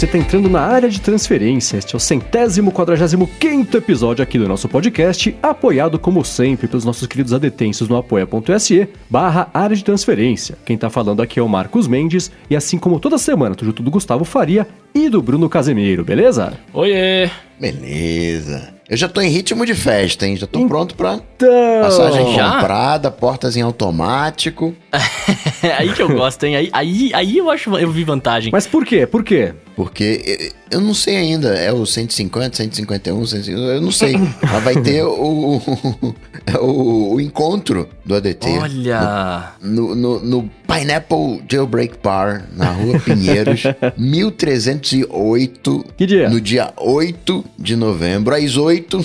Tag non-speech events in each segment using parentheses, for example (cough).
você está entrando na área de transferência. Este é o centésimo quadragésimo quinto episódio aqui do nosso podcast, apoiado como sempre pelos nossos queridos adetêncios no apoia.se barra área de transferência. Quem está falando aqui é o Marcos Mendes e assim como toda semana, tô junto do Gustavo Faria e do Bruno Casemiro, beleza? Oiê! Beleza. Eu já tô em ritmo de festa, hein? Já tô pronto pra Então, passagem Já? comprada, portas em automático. (laughs) aí que eu gosto, hein? Aí, aí, aí eu acho eu vi vantagem. mas por quê? Por quê? Porque eu não sei ainda, é o 150, 151, 150, eu não sei. Mas vai ter o, o, o, o encontro do ADT. Olha! No, no, no Pineapple Jailbreak Bar, na rua Pinheiros, (laughs) 1308. Que dia? No dia 8 de novembro, às 8.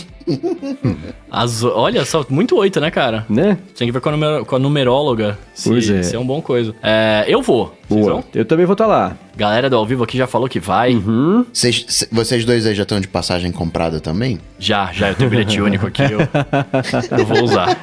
As, olha só, muito oito, né, cara? Né? Tem que ver com a, numer- com a numeróloga. Se, Pois é. se é um bom coisa. É, eu vou. Boa. Eu também vou estar lá. Galera do ao vivo aqui já falou que vai. Uhum. Vocês, c- vocês dois aí já estão de passagem comprada também? Já, já. Eu tenho bilhete único aqui. Eu, (laughs) eu vou usar.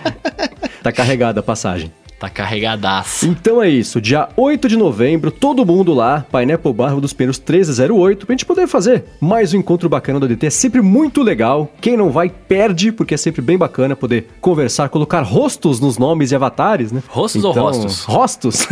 Tá carregada a passagem. Tá carregadaço. Então é isso, dia 8 de novembro, todo mundo lá, Pineapple Bar dos Pinheiros 1308, pra gente poder fazer mais um encontro bacana do ADT. É sempre muito legal. Quem não vai, perde, porque é sempre bem bacana poder conversar, colocar rostos nos nomes e avatares, né? Rostos ou rostos? Rostos.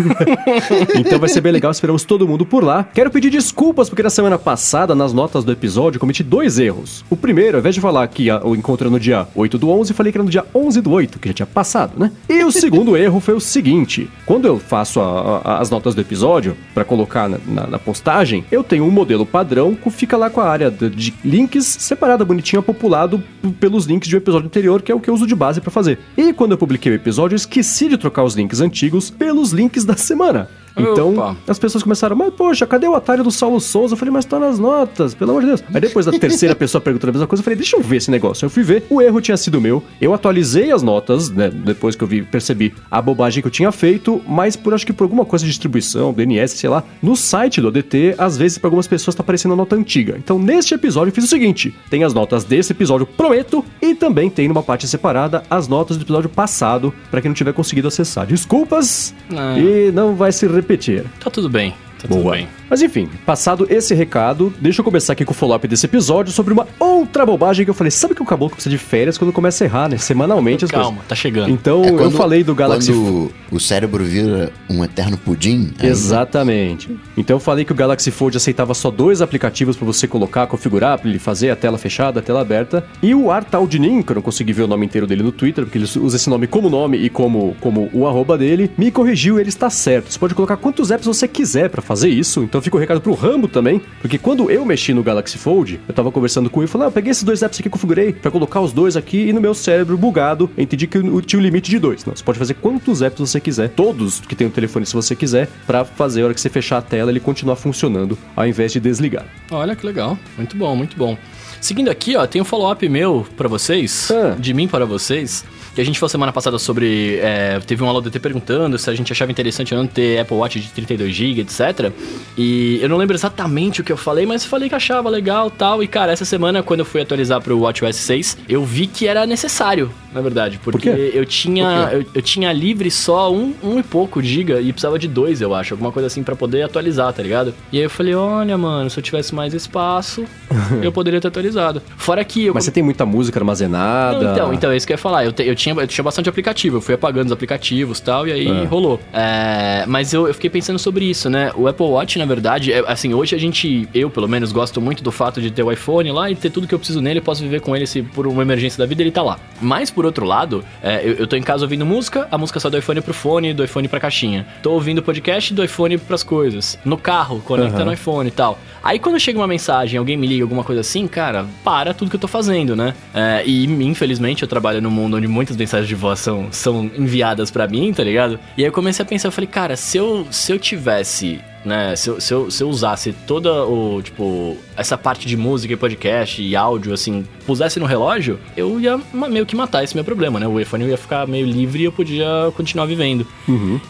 (laughs) então vai ser bem legal, esperamos todo mundo por lá. Quero pedir desculpas, porque na semana passada, nas notas do episódio, cometi dois erros. O primeiro, ao invés de falar que o encontro era no dia 8 do 11, eu falei que era no dia 11 do 8, que já tinha passado, né? E o segundo (laughs) erro foi o seguinte: quando eu faço a- a- as notas do episódio pra colocar na, na- na postagem, eu tenho um modelo padrão que fica lá com a área de, de links separada, bonitinha, populado pelos links de um episódio anterior, que é o que eu uso de base pra fazer. E quando eu publiquei o episódio, eu esqueci de trocar os links antigos pelos links da semana. Então, Opa. as pessoas começaram, mas poxa, cadê o atalho do Saulo Souza? Eu falei, mas tá nas notas, pelo amor de Deus. Aí depois da terceira (laughs) pessoa perguntando a mesma coisa, eu falei, deixa eu ver esse negócio. Eu fui ver, o erro tinha sido meu. Eu atualizei as notas, né? Depois que eu vi, percebi a bobagem que eu tinha feito, mas por acho que por alguma coisa de distribuição, DNS, sei lá, no site do ADT, às vezes para algumas pessoas tá aparecendo a nota antiga. Então, neste episódio, eu fiz o seguinte: tem as notas desse episódio, prometo, e também tem numa parte separada as notas do episódio passado, para quem não tiver conseguido acessar. Desculpas, Ah. e não vai se repetir. Tá tudo bem. Tá Boa. bem. Mas enfim, passado esse recado, deixa eu começar aqui com o follow-up desse episódio sobre uma outra bobagem que eu falei. Sabe que o caboclo precisa de férias quando começa a errar, né? Semanalmente as Calma, coisas. tá chegando. Então É eu quando- falei do Galaxy Quando o cérebro vira um eterno pudim. aí- Exatamente. Então eu falei que o Galaxy Fold aceitava só dois aplicativos pra você colocar, configurar, pra ele fazer a tela fechada, a tela aberta. E o Artaldinin, que eu não consegui ver o nome inteiro dele no Twitter, porque ele usa esse nome como nome e como, como o arroba dele, me corrigiu e ele está certo. Você pode colocar quantos apps você quiser pra fazer isso. Então fica o recado pro Rambo também, porque quando eu mexi no Galaxy Fold, eu tava conversando com ele e falei, ah, eu peguei esses dois apps aqui, configurei pra colocar os dois aqui e no meu cérebro bugado, entendi que eu tinha um limite de dois. Não, você pode fazer quantos apps você quiser, todos que tem o telefone se você quiser, pra fazer a hora que você fechar a tela ele continuar funcionando ao invés de desligar. Olha que legal. Muito bom, muito bom. Seguindo aqui, ó, tem um follow-up meu pra vocês, Ah. de mim para vocês. Que a gente falou semana passada sobre. é, teve um aluno DT perguntando se a gente achava interessante ou não ter Apple Watch de 32GB, etc. E eu não lembro exatamente o que eu falei, mas falei que achava legal tal. E cara, essa semana, quando eu fui atualizar pro WatchOS 6, eu vi que era necessário, na verdade. Porque quê? eu tinha. Eu, eu tinha livre só um, um e pouco giga e precisava de dois, eu acho. Alguma coisa assim pra poder atualizar, tá ligado? E aí eu falei, olha, mano, se eu tivesse mais espaço, (laughs) eu poderia ter atualizado. Fora que eu. Mas você tem muita música armazenada. Não, então, então, é isso que eu ia falar. Eu, te- eu tinha, eu tinha bastante aplicativo, eu fui apagando os aplicativos e tal, e aí É. rolou. É, mas eu, eu fiquei pensando sobre isso, né? O Apple Watch, na verdade, é, assim, hoje a gente, eu pelo menos, gosto muito do fato de ter o iPhone lá e ter tudo que eu preciso nele, eu posso viver com ele se por uma emergência da vida ele tá lá. Mas, por outro lado, é, eu, eu tô em casa ouvindo música, a música sai do iPhone pro fone, do iPhone pra caixinha. Tô ouvindo podcast do iPhone pras coisas. No carro, conecta Aham. no iPhone e tal. Aí quando chega uma mensagem, alguém me liga, alguma coisa assim, cara, para tudo que eu tô fazendo, né? É, e infelizmente eu trabalho num mundo onde muitas mensagens de voz são, são enviadas pra mim, tá ligado? E aí eu comecei a pensar, eu falei, cara, se eu, se eu tivesse né? Se eu, se, eu, se eu usasse toda o, tipo, essa parte de música e podcast e áudio, assim, pusesse no relógio, eu ia meio que matar esse meu problema, né? O iPhone ia ficar meio livre e eu podia continuar vivendo.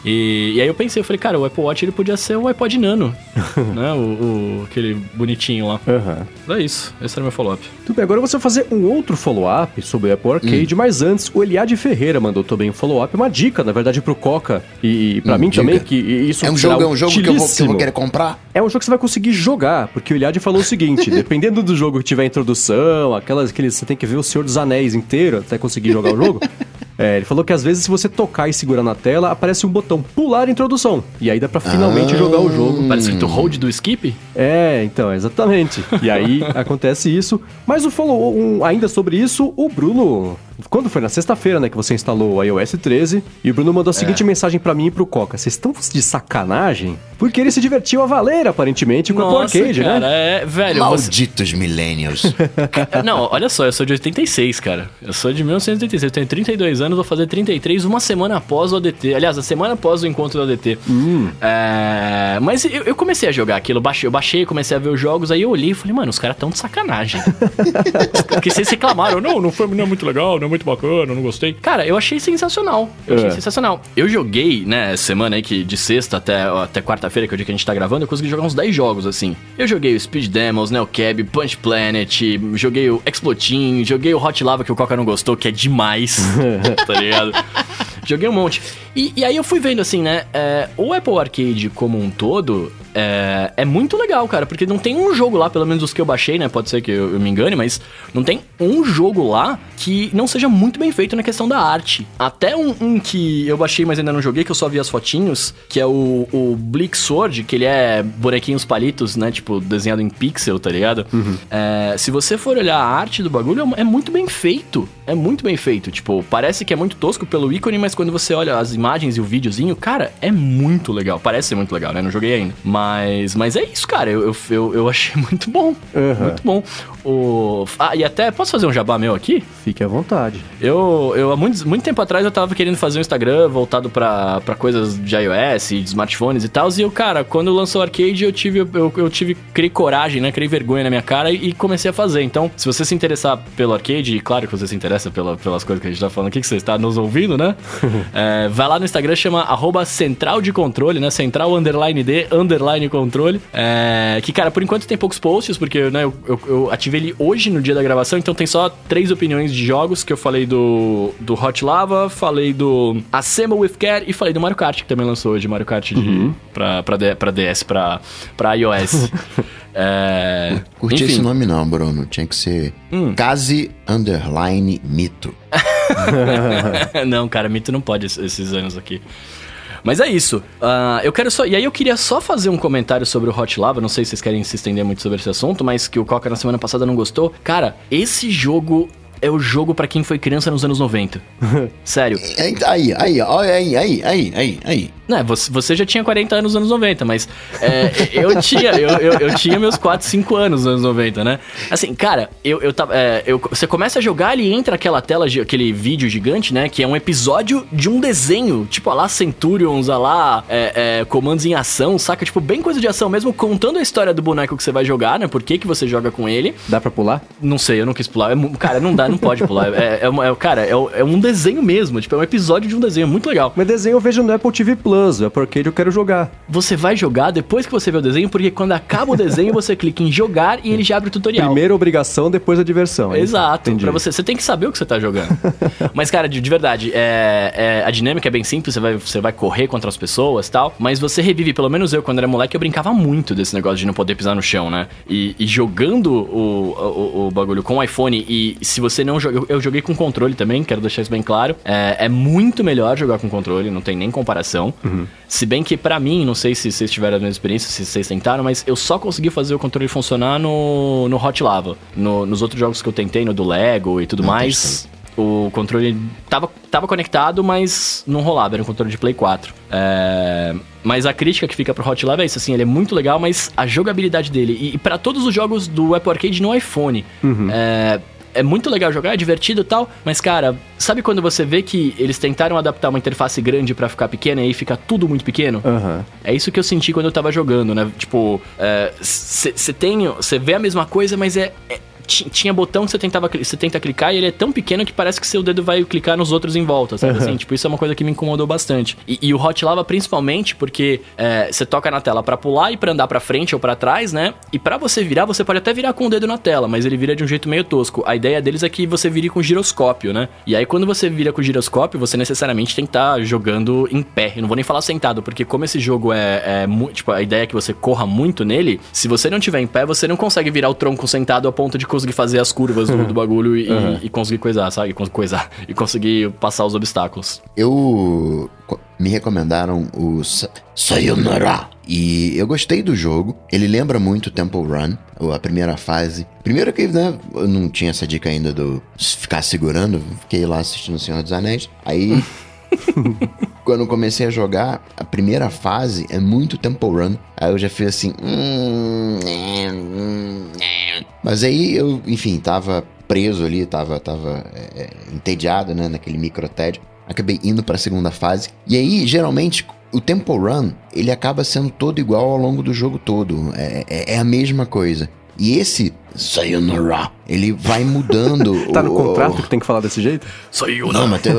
E, e aí eu pensei, eu falei, cara, o Apple Watch ele podia ser o iPod Nano, (laughs) né? O, o- aquele bonitinho lá. Aham. É isso, esse era o meu follow-up. Tudo bem, agora você vai fazer um outro follow-up sobre o Apple Arcade, mas antes o Eliade Ferreira mandou também um follow-up, uma dica, na verdade, pro Coca e, e pra Hum, mim diga. também, que isso É um jogo, é um jogo que eu vou, que eu vou querer comprar? É um jogo que você vai conseguir jogar, porque o Iliad falou o seguinte: (laughs) dependendo do jogo que tiver introdução, aquelas que você tem que ver o Senhor dos Anéis inteiro até conseguir jogar o jogo. (laughs) É, ele falou que às vezes se você tocar e segurar na tela, aparece um botão pular introdução. E aí dá pra finalmente Ah. jogar o jogo. Parece escrito hold do skip? É, então, exatamente. E aí (laughs) acontece isso. Mas o follow um, ainda sobre isso, o Bruno. Quando foi? Na sexta-feira, né, que você instalou o iOS 13. E o Bruno mandou a seguinte mensagem pra mim e pro Coca: Vocês estão de sacanagem? Porque ele se divertiu a valer, aparentemente, com o Arcade, cara, né? é... Velho, você... Malditos millennials. (laughs) Não, olha só, eu sou de 86, cara. Eu sou de 1986, eu tenho 32 anos, vou fazer 33 uma semana após o ADT. Aliás, a semana após o encontro do ADT. É, Mas eu, eu comecei a jogar aquilo, eu baixei, eu baixei, comecei a ver os jogos, aí eu olhei e falei, mano, os caras tão de sacanagem. (laughs) Porque vocês reclamaram, não, não foi não é muito legal, não é muito bacana, não gostei. Cara, eu achei sensacional. Eu achei É. sensacional. Eu joguei, né, semana aí que de sexta até, até quarta-feira, que é o dia que a gente tá gravando, eu consegui jogar uns 10 jogos, assim. Eu joguei o Speed Demos, Neocab, Punch Planet, joguei o Explotin, joguei o Hot Lava que o Coca não gostou, que é demais, (laughs) tá ligado? Joguei um monte. E, e aí eu fui vendo assim, né? é, o Apple Arcade como um todo é, é muito legal, cara, porque não tem um jogo lá, pelo menos os que eu baixei, né? Pode ser que eu, eu me engane, mas não tem um jogo lá que não seja muito bem feito na questão da arte. Até um, um que eu baixei, mas ainda não joguei, que eu só vi as fotinhos, que é o, o Bleak Sword, que ele é bonequinhos palitos, né? Tipo, desenhado em pixel, tá ligado? É, se você for olhar a arte do bagulho, é muito bem feito. É muito bem feito. Tipo, parece que é muito tosco pelo ícone, mas quando você olha as imagens e o videozinho, cara, é muito legal. Parece ser muito legal, né? Não joguei ainda. Mas, mas é isso, cara. Eu, eu, eu, achei (laughs) muito bom. Aham. Muito bom. O... Ah, e até, posso fazer um jabá meu aqui? Fique à vontade. Eu, eu há muito, muito tempo atrás eu tava querendo fazer um Instagram voltado pra, pra coisas de iOS de smartphones e tal. E eu, cara, quando lançou o arcade, eu tive, eu, eu tive, criei coragem, né? Criei vergonha na minha cara e, e comecei a fazer. Então, se você se interessar pelo arcade, e claro que você se interessa pela, pelas coisas que a gente tá falando aqui, que você está nos ouvindo, né? (laughs) É, vai lá no Instagram, chama arroba central de controle, né? Central underline D, underline controle. É, que, cara, por enquanto tem poucos posts, porque né, eu, eu, eu ativei ele hoje no dia da gravação, então tem só três opiniões de jogos que eu falei do, do Hot Lava, falei do Assemble with Care e falei do Mario Kart, que também lançou hoje, Mario Kart de, pra, pra, D- pra DS, pra, pra iOS. (laughs) é, Curti enfim. esse nome não, Bruno. Tinha que ser Hum. Case Underline Mito. (laughs) (laughs) não, cara, mito não pode es- esses anos aqui. Mas é isso. Ah, eu quero só. E aí eu queria só fazer um comentário sobre o Hot Lava. Não sei se vocês querem se estender muito sobre esse assunto, mas que o Coca na semana passada não gostou. Cara, esse jogo é o jogo pra quem foi criança nos anos 90. (laughs) Sério. Aí, aí, aí, ó, aí, aí, aí, aí, aí. Né, você, você já tinha 40 anos nos anos 90, mas é, eu, tinha, eu, eu, eu tinha meus 4, 5 anos nos anos 90, né? Assim, cara, eu, eu é, eu- você começa a jogar e entra aquela tela, aquele vídeo gigante, né? Que é um episódio de um desenho, tipo a lá Centurions, a lá é, é, comandos em ação, saca? Tipo, bem coisa de ação mesmo, contando a história do boneco que você vai jogar, né? Por que, que você joga com ele. Dá pra pular? Não sei, eu não quis pular. É cara, não dá, não pode pular. É, é, é- cara, é, é um desenho mesmo, tipo, é um episódio de um desenho, muito legal. Mas desenho eu vejo no Apple TV Plus, Apple Arcade eu quero jogar. Você vai jogar depois que você vê o desenho, porque quando acaba o desenho, você clica em jogar e ele já abre o tutorial. Primeiro obrigação, depois a diversão. é? Exato, pra você, você tem que saber o que você tá jogando. (laughs) mas, cara, de, de verdade, é, é- a dinâmica é bem simples, você vai, você vai correr contra as pessoas e tal, mas você revive, pelo menos eu, quando era moleque, eu brincava muito desse negócio de não poder pisar no chão, né? E, e jogando o, o, o bagulho com o iPhone, e se você não joga. Eu, eu joguei com controle também, quero deixar isso bem claro. É, é muito melhor jogar com controle, não tem nem comparação. Se bem que, pra mim, não sei se vocês tiveram a mesma experiência, se vocês tentaram, mas eu só consegui fazer o controle funcionar no, no Hot Lava. No- nos outros jogos que eu tentei, no do Lego e tudo Não mais. O controle tava, tava conectado, mas não rolava, era um controle de Play 4. É, Mas a crítica que fica pro Hot Lava é isso, assim, ele é muito legal, mas a jogabilidade dele, e, e para todos os jogos do Apple Arcade no iPhone, é, é muito legal jogar, é divertido e tal, mas cara, sabe quando você vê que eles tentaram adaptar uma interface grande pra ficar pequena e aí fica tudo muito pequeno? Aham. É isso que eu senti quando eu tava jogando, né? Tipo, você tem. Você vê a mesma coisa, mas é. é- tinha botão que você, tentava, você tenta clicar e ele é tão pequeno que parece que seu dedo vai clicar nos outros em volta, sabe? Uhum. Assim, tipo, isso é uma coisa que me incomodou bastante. E, e o Hot Lava principalmente porque é, você toca na tela para pular e para andar para frente ou para trás, né? E para você virar, você pode até virar com o dedo na tela, mas ele vira de um jeito meio tosco. A ideia deles é que você vire com giroscópio, né? E aí quando você vira com giroscópio, você necessariamente tem que estar tá jogando em pé. Eu não vou nem falar sentado, porque como esse jogo é, é tipo, a ideia é que você corra muito nele, se você não tiver em pé, você não consegue virar o tronco sentado a ponto de conseguir fazer as curvas do, do bagulho e, uhum. e, conseguir coisar, sabe? Coisar. (laughs) E conseguir passar os obstáculos. Eu me recomendaram o Sayonara. E eu gostei do jogo. Ele lembra muito Temple Run, a primeira fase. Primeiro que, né, eu não tinha essa dica ainda do ficar segurando. Fiquei lá assistindo O Senhor dos Anéis. Aí... (laughs) quando eu comecei a jogar, a primeira fase é muito Temple Run. Aí eu já fiz assim. Hum, hum, hum, Mas aí eu, enfim, tava preso ali, tava, tava é, é entediado, né, naquele micro TED acabei indo para a segunda fase. E aí, geralmente, o Temple Run, ele acaba sendo todo igual ao longo do jogo todo. É, é, é a mesma coisa. E esse Sayonara, ele vai mudando. (laughs) tá no contrato o... que tem que falar desse jeito? Sayonara. Não, mas tem,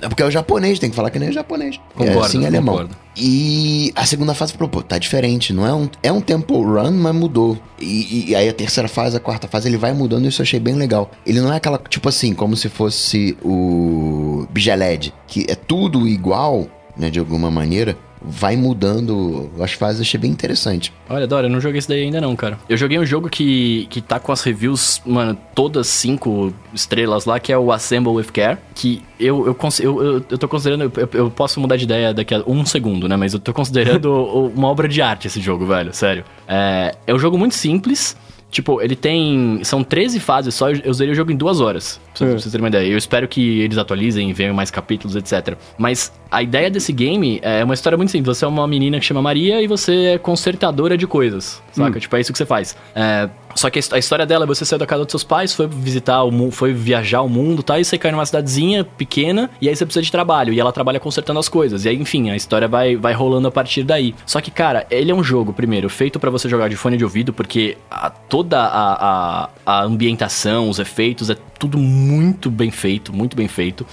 é porque é o japonês, tem que falar que nem o japonês. Concordo, é assim é alemão. Concordo. E a segunda fase falou, pô, tá diferente. Não é um, é um tempo run, mas mudou. E, e, aí a terceira fase, a quarta fase, ele vai mudando e isso eu achei bem legal. Ele não é aquela, tipo assim, como se fosse o Bigeled, que é tudo igual, né, de alguma maneira, vai mudando as fases, achei bem interessante. Olha, Dora, eu não joguei isso daí ainda não, cara. Eu joguei um jogo que, que tá com as reviews, mano, todas cinco estrelas lá, que é o Assemble With Care, que eu, eu, eu, eu, eu tô considerando, eu, eu posso mudar de ideia daqui a um segundo, né, mas eu tô considerando (laughs) uma obra de arte esse jogo, velho, sério. É, é um jogo muito simples, Tipo, ele tem. São 13 fases só, eu usaria o jogo em duas horas. Pra, é. vocês terem uma ideia. Eu espero que eles atualizem, venham mais capítulos, etc. Mas a ideia desse game é uma história muito simples. Você é uma menina que chama Maria e você é consertadora de coisas. Saca? Hum. Tipo, é isso que você faz. É, só que a história dela é você saiu da casa dos seus pais, foi visitar o mundo, foi viajar o mundo, tá? E você cai numa cidadezinha pequena e aí você precisa de trabalho. E ela trabalha consertando as coisas. E aí, enfim, a história vai, vai rolando a partir daí. Só que, cara, ele é um jogo, primeiro, feito para você jogar de fone de ouvido, porque a, toda a, a, a ambientação, os efeitos, é tudo muito bem feito, muito bem feito.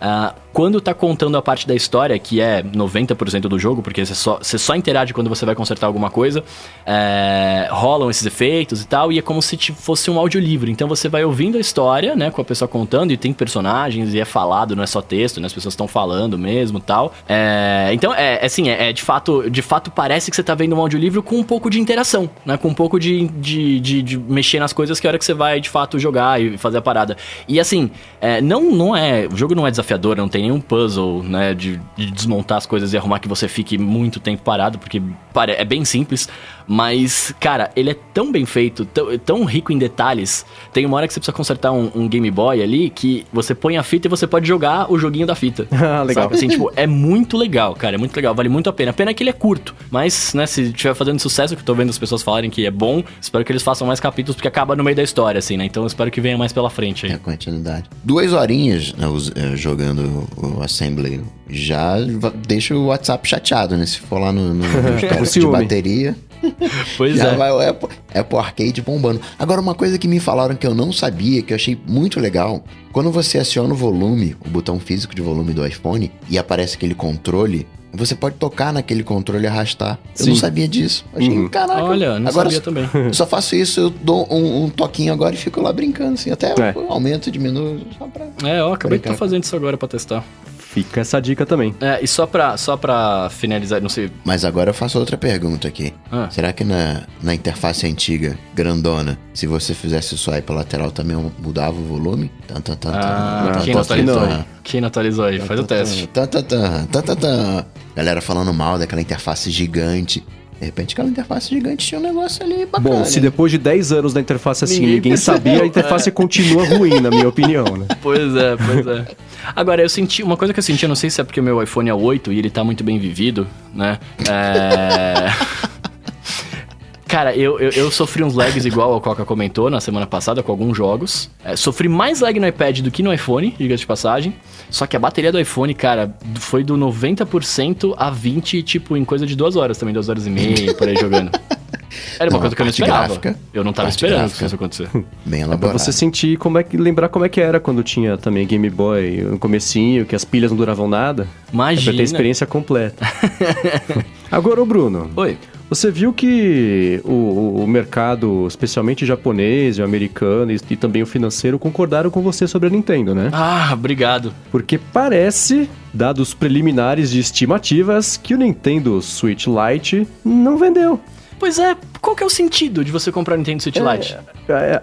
Uh, quando tá contando a parte da história, que é 90% do jogo, porque você só, você só interage quando você vai consertar alguma coisa, é, rolam esses efeitos e tal, e é como se fosse um audiolivro. Então você vai ouvindo a história, né, com a pessoa contando, e tem personagens, e é falado, não é só texto, né, as pessoas estão falando mesmo tal. É, então, é, é assim, é, é, de fato de fato parece que você tá vendo um audiolivro com um pouco de interação, né, com um pouco de, de, de, de mexer nas coisas que é a hora que você vai, de fato, jogar e fazer a parada. E assim, é, não, não é, o jogo não é desafiador, não tem tem nenhum puzzle, né, de, de, desmontar as coisas e arrumar que você fique muito tempo parado, porque é bem simples. Mas, cara, ele é tão bem feito, tão, tão rico em detalhes. Tem uma hora que você precisa consertar um, um, Game Boy ali que você põe a fita e você pode jogar o joguinho da fita. (laughs) ah, legal. Sabe? Assim, tipo, é muito legal, cara. É muito legal, vale muito a pena. A pena é que ele é curto. Mas, né, se estiver fazendo sucesso, que eu tô vendo as pessoas falarem que é bom, espero que eles façam mais capítulos, porque acaba no meio da história, assim, né? Então eu espero que venha mais pela frente aí. É continuidade. Duas horinhas né, eh, jogando o Assembly já deixa o WhatsApp chateado, né? Se for lá no, no, (laughs) no de bateria. (laughs) Pois Já é. vai o Apple, Apple Arcade bombando. Agora, uma coisa que me falaram que eu não sabia, que eu achei muito legal. Quando você aciona o volume, o botão físico de volume do iPhone, e aparece aquele controle, você pode tocar naquele controle e arrastar. Eu Sim. não sabia disso. Eu achei, uhum. caraca. Olha, não agora, sabia também. Eu (laughs) só faço isso, eu dou um, um toquinho agora e fico lá brincando, assim. Até é. aumento, diminui. Só pra é, eu acabei de estar fazendo isso agora pra testar. Fica essa dica também. É, e só pra, só pra finalizar, não sei. Mas agora eu faço outra pergunta aqui. Ah. Será que na, na interface antiga, grandona, se você fizesse o swipe lateral também mudava o volume? Tan, tan, tan, ah, quem, não atualizou? Não. quem não atualizou aí? Faz o teste. Tan, tan, tan, tan, tan, tan. Galera falando mal daquela interface gigante. De repente aquela interface gigante tinha um negócio ali bacana. Bom, se depois de 10 anos da interface assim ninguém, ninguém sabia, a interface continua ruim, na minha (laughs) opinião, né? Pois é, pois é. Agora, eu senti. Uma coisa que eu senti, eu não sei se é porque o meu iPhone é 8 e ele tá muito bem vivido, né? É. (laughs) Cara, eu, eu, eu, sofri uns lags igual o Coca comentou na semana passada com alguns jogos. É, sofri mais lag no iPad do que no iPhone, diga-se de passagem. Só que a bateria do iPhone, cara, foi do 90% a 20%, tipo, em coisa de duas horas também, duas horas e meia, por aí jogando. Era uma Não, coisa que eu não esperava. gráfica- eu não tava esperando gráfica. que isso acontecer. Bem É pra elaborado. você sentir como é que. lembrar como é que era quando tinha também Game Boy no comecinho, que as pilhas não duravam nada. É pra Imagina. ter a experiência completa. (laughs) Agora, ô Bruno. Oi. Você viu que o, o- o mercado, especialmente japonês, o americano e, e também o financeiro, concordaram com você sobre a Nintendo, né? Ah, obrigado. Porque parece, dados preliminares de estimativas, que o Nintendo Switch Lite não vendeu. Pois é, qual que é o sentido de você comprar o Nintendo Switch Lite?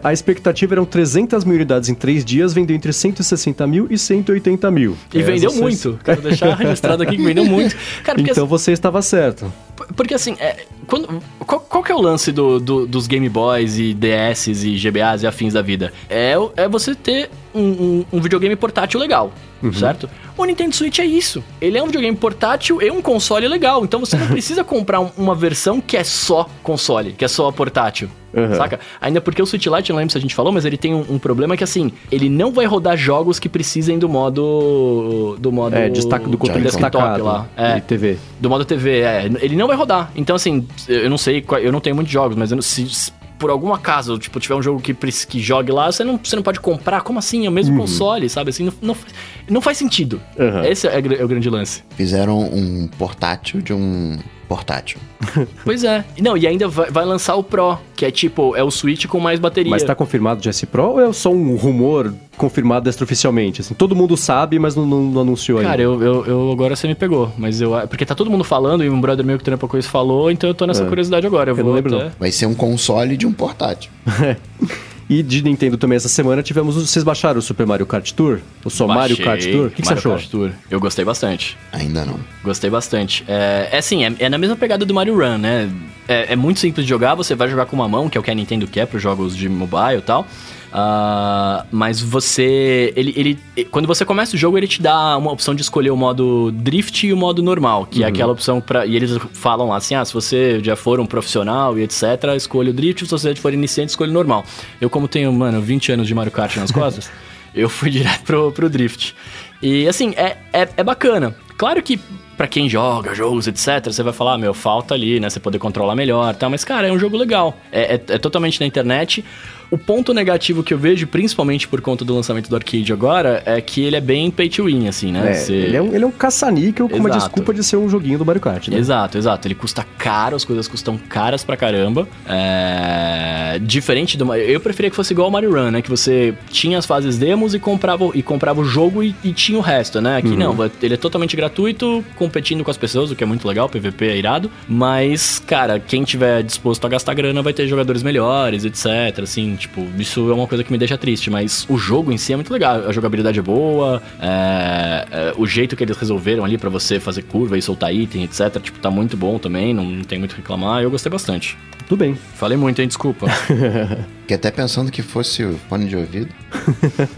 A, a expectativa eram 300 mil unidades em três dias, vendeu entre 160 mil e 180 mil. E É, vendeu vocês- muito. Quero deixar (laughs) registrado aqui que vendeu muito. Cara, Então você estava certo. assim, porque assim, é, quando, qual, qual que é o lance do, do- dos Game Boys e DS e GBAs e afins da vida? É, é você ter um, um- um videogame portátil legal, certo? O Nintendo Switch é isso. Ele é um videogame portátil e um console legal. Então você não (laughs) precisa comprar um- uma versão que é só console, que é só portátil. Uhum. Saca? Ainda porque o Switch Lite, não lembro se a gente falou, mas ele tem um, um problema que assim, ele não vai rodar jogos que precisem do modo. Do modo. É, destaque do controle desktop lá. É. de TV. Do modo TV, é. Ele não vai rodar. Então, assim, eu não sei, eu não tenho muitos jogos, mas eu não- se por algum acaso, tipo, tiver um jogo que, que jogue lá, você não, você não pode comprar. Como assim? É o mesmo console, sabe? Assim, não, não, faz- não faz sentido. Uhum. Esse é, gr- é o grande lance. Fizeram um portátil de um portátil. (laughs) Pois é. Não, e ainda vai, vai lançar o Pro, que é tipo, é o Switch com mais bateria. Mas tá confirmado de S Pro ou é só um rumor confirmado extraoficialmente? Assim, todo mundo sabe, mas não, não- não anunciou Cara, ainda. eu, eu, eu- agora você me pegou, mas eu. Porque tá todo mundo falando e um brother meu que trampa com isso falou, então eu tô nessa É. curiosidade agora. Eu, Eu vou não lembro, até- não. Vai ser um console de um portátil. (laughs) (laughs) E de Nintendo também essa semana tivemos. Vocês baixaram o Super Mario Kart Tour? O só Mario Kart Tour? O que, que você Mario achou? Kart Tour. Eu gostei bastante. Ainda não. Gostei bastante. É, é assim, é, é na mesma pegada do Mario Run, né? É, é muito simples de jogar, você vai jogar com uma mão, que é o que a Nintendo quer para jogos de mobile e tal. Ah, mas você. Ele, ele, quando você começa o jogo, ele te dá uma opção de escolher o modo drift e o modo normal, que é aquela opção para E eles falam lá assim: ah, se você já for um profissional e etc., escolha o drift, se você for iniciante, escolha o normal. Eu, como tenho, mano, 20 anos de Mario Kart nas costas, (laughs) eu fui direto pro, pro drift. E assim, é, é, é bacana. Claro que pra quem joga jogos, etc., você vai falar, ah, meu, falta ali, né? Você poder controlar melhor e tal. Mas, cara, é um jogo legal. É, é- é totalmente na internet. O ponto negativo que eu vejo, principalmente por conta do lançamento do arcade agora, é que ele é bem pay to win, assim, né? É, Você- ele, é um, ele é um caça-níquel com uma desculpa de ser um joguinho do Mario Kart, né? Exato, exato. Ele custa caro, as coisas custam caras pra caramba. É... Diferente do. Eu preferia que fosse igual ao Mario Run, né? Que você tinha as fases demos e comprava, e comprava o jogo e, e tinha o resto, né? Aqui não, ele é totalmente gratuito, competindo com as pessoas, o que é muito legal, PVP é irado. Mas, cara, quem tiver disposto a gastar grana vai ter jogadores melhores, etc. Assim, tipo, isso é uma coisa que me deixa triste. Mas o jogo em si é muito legal. A jogabilidade é boa, é, é, o jeito que eles resolveram ali pra você fazer curva e soltar item, etc. Tipo, tá muito bom também, não, não tem muito o que reclamar. Eu gostei bastante. Tudo bem. Falei muito, hein? Desculpa. (laughs) Fiquei até pensando que fosse o fone de ouvido.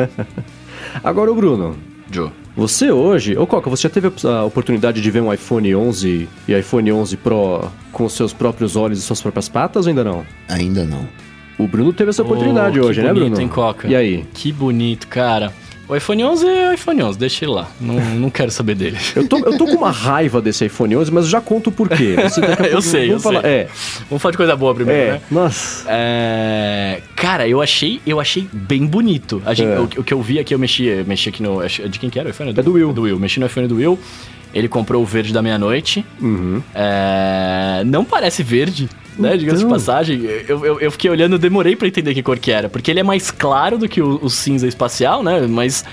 (laughs) Agora, o Bruno. Joe. Você hoje, ô Coca, você já teve a oportunidade de ver um iPhone 11 e iPhone 11 Pro com os seus próprios olhos e suas próprias patas ou ainda não? Ainda não. O Bruno teve essa oportunidade Oh, hoje, né, bonito, Bruno? hein, Coca? E aí? Que bonito, cara. O iPhone 11 é o iPhone 11, deixa ele lá. Não, (laughs) não quero saber dele. Eu tô, eu tô com uma raiva desse iPhone 11, mas eu já conto o porquê. (laughs) Eu sei, vamos eu falar. sei. É, Vamos falar de coisa boa primeiro, é. né? Nossa. É, Cara, eu achei, eu achei bem bonito. Gente- É. o, o que eu vi aqui, eu mexi, mexi aqui no. acho- De quem que era o iPhone? É do Will. Do Will. Mexi no iPhone do Will. Ele comprou o verde da meia-noite. Uhum. É, Não parece verde, né? Diga-se de Então. passagem. Eu, eu, eu fiquei olhando, demorei pra entender que cor que era. Porque ele é mais claro do que o, o cinza espacial, né? Mas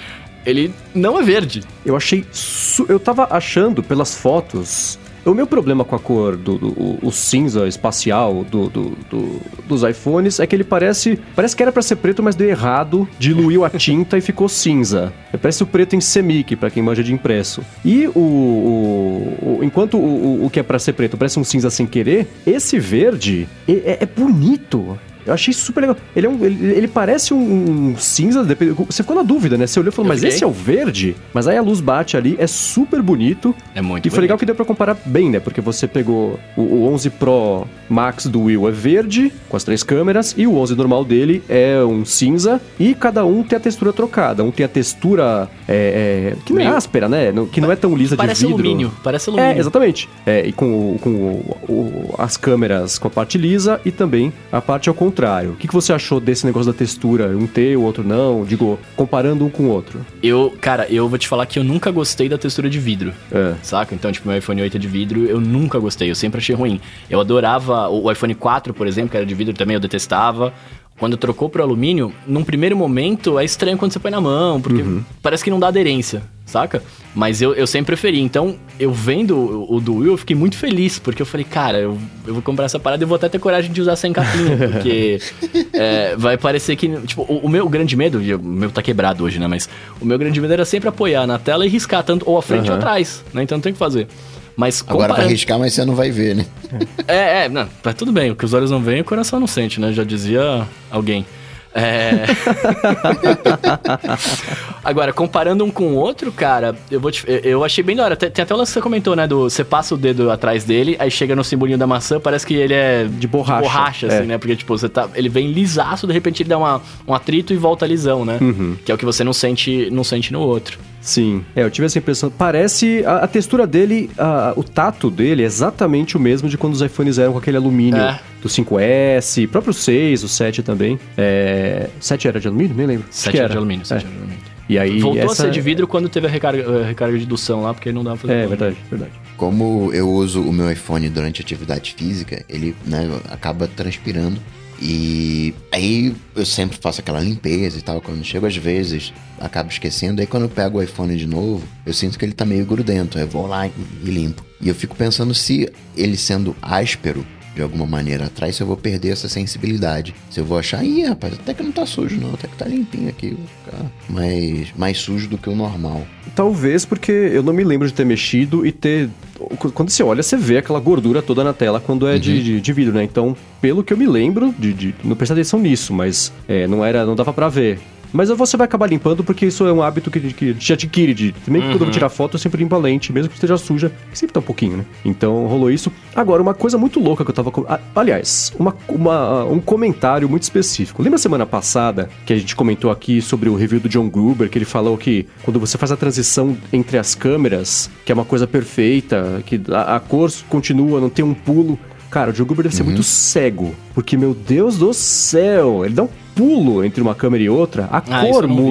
ele não é verde. Eu achei. Su... Eu tava achando pelas fotos. O meu problema com a cor do, do- o, o cinza espacial do, do- do- dos iPhones é que ele parece. Parece que era pra ser preto, mas deu errado, diluiu a tinta e ficou cinza. Parece o preto em semic, pra quem manja de impresso. E o. o- o- enquanto o, o- que é pra ser preto parece um cinza sem querer, esse verde é, é- é bonito. Eu achei super legal. Ele, é um, ele, ele parece um, um cinza, depende- você ficou na dúvida, né? Você olhou e falou, Eu mas fiquei. esse é o verde? Mas aí a luz bate ali, é super bonito. É muito E foi legal que deu pra comparar bem, né? Porque você pegou o, o 11 Pro Max do Will é verde, com as três câmeras, e o 11 normal dele é um cinza, e cada um tem a textura trocada. Um tem a textura é, é, que não é áspera, né? Que não é tão lisa Parece de vidro. alumínio. Parece alumínio. É, exatamente. É, e com, com o- as câmeras com a parte lisa e também a parte ao contrário. O que, que você achou desse negócio da textura? Um ter, o outro não? Digo, comparando um com o outro. Eu, cara, eu vou te falar que eu nunca gostei da textura de vidro. É. Saca? Então, tipo, meu iPhone 8 é de vidro, eu nunca gostei, eu sempre achei ruim. Eu adorava o iPhone 4, por exemplo, que era de vidro também, eu detestava. Quando trocou pro alumínio, num primeiro momento é estranho quando você põe na mão, porque parece que não dá aderência, saca? Mas eu, eu sempre preferi. Então, eu vendo o, o do Will, eu fiquei muito feliz, porque eu falei, cara, eu, eu vou comprar essa parada e vou até ter coragem de usar sem capinha, (laughs) porque é, vai parecer que. Tipo, o, o meu grande medo, o meu tá quebrado hoje, né? Mas o meu grande medo era sempre apoiar na tela e riscar tanto ou à frente ou Aham. atrás, né? Então não tem o que fazer. Mas Agora vai arriscar, mas você não vai ver, né? é, é, não, tá tudo bem. O que os olhos não veem, o coração não sente, né? Já dizia alguém. É... (laughs) Agora, comparando um com o outro, cara, eu vou te, eu- achei bem da hora. Tem, tem até o lance que você comentou, né? Do você passa o dedo atrás dele, aí chega no simbolinho da maçã, parece que ele é De borracha. borracha, É. assim, né? Porque, tipo, você tá. Ele vem lisaço, de repente ele dá uma, um atrito e volta lisão, né? Uhum. Que é o que você não sente, não sente no outro. Sim, é, eu tive essa impressão. Parece. A, a textura dele, a- o tato dele é exatamente o mesmo de quando os iPhones eram com aquele alumínio É. do 5S, próprio 6, o 7 também. É, 7 era de alumínio? Nem lembro. Acho 7 que era era. de alumínio, É. 7 era de alumínio. E aí. Voltou essa... a ser de vidro quando teve a recarga, a recarga de indução lá, porque não dava pra fazer. É, nada. verdade, verdade. Como eu uso o meu iPhone durante atividade física, ele né, acaba transpirando. E aí eu sempre faço aquela limpeza e tal. Quando chego às vezes, acabo esquecendo. Aí quando eu pego o iPhone de novo, eu sinto que ele tá meio grudento. Eu vou lá e limpo. E eu fico pensando se ele sendo áspero de alguma maneira atrás, se eu vou perder essa sensibilidade. Se eu vou achar, ih, rapaz, até que não tá sujo, não, até que tá limpinho aqui. Vou ficar mais, mais sujo do que o normal. Talvez porque eu não me lembro de ter mexido e ter. Quando você olha, você vê aquela gordura toda na tela quando é de, de, de vidro, né? Então, pelo que eu me lembro, de, de- não prestei atenção nisso, mas é, não era, não dava pra ver. Mas você vai acabar limpando porque isso é um hábito que, que te adquire. De, também que quando eu vou tirar foto, eu sempre limpo a lente, mesmo que esteja suja, que sempre tá um pouquinho, né? Então rolou isso. Agora, uma coisa muito louca que eu tava. Aliás, uma, uma- um comentário muito específico. Lembra semana passada que a gente comentou aqui sobre o review do John Gruber, que ele falou que quando você faz a transição entre as câmeras, que é uma coisa perfeita, que a, a cor continua, não tem um pulo. Cara, o John Gruber deve ser muito cego. Porque, meu Deus do céu, ele dá um pulo entre uma câmera e outra, a Ah, cor não vi.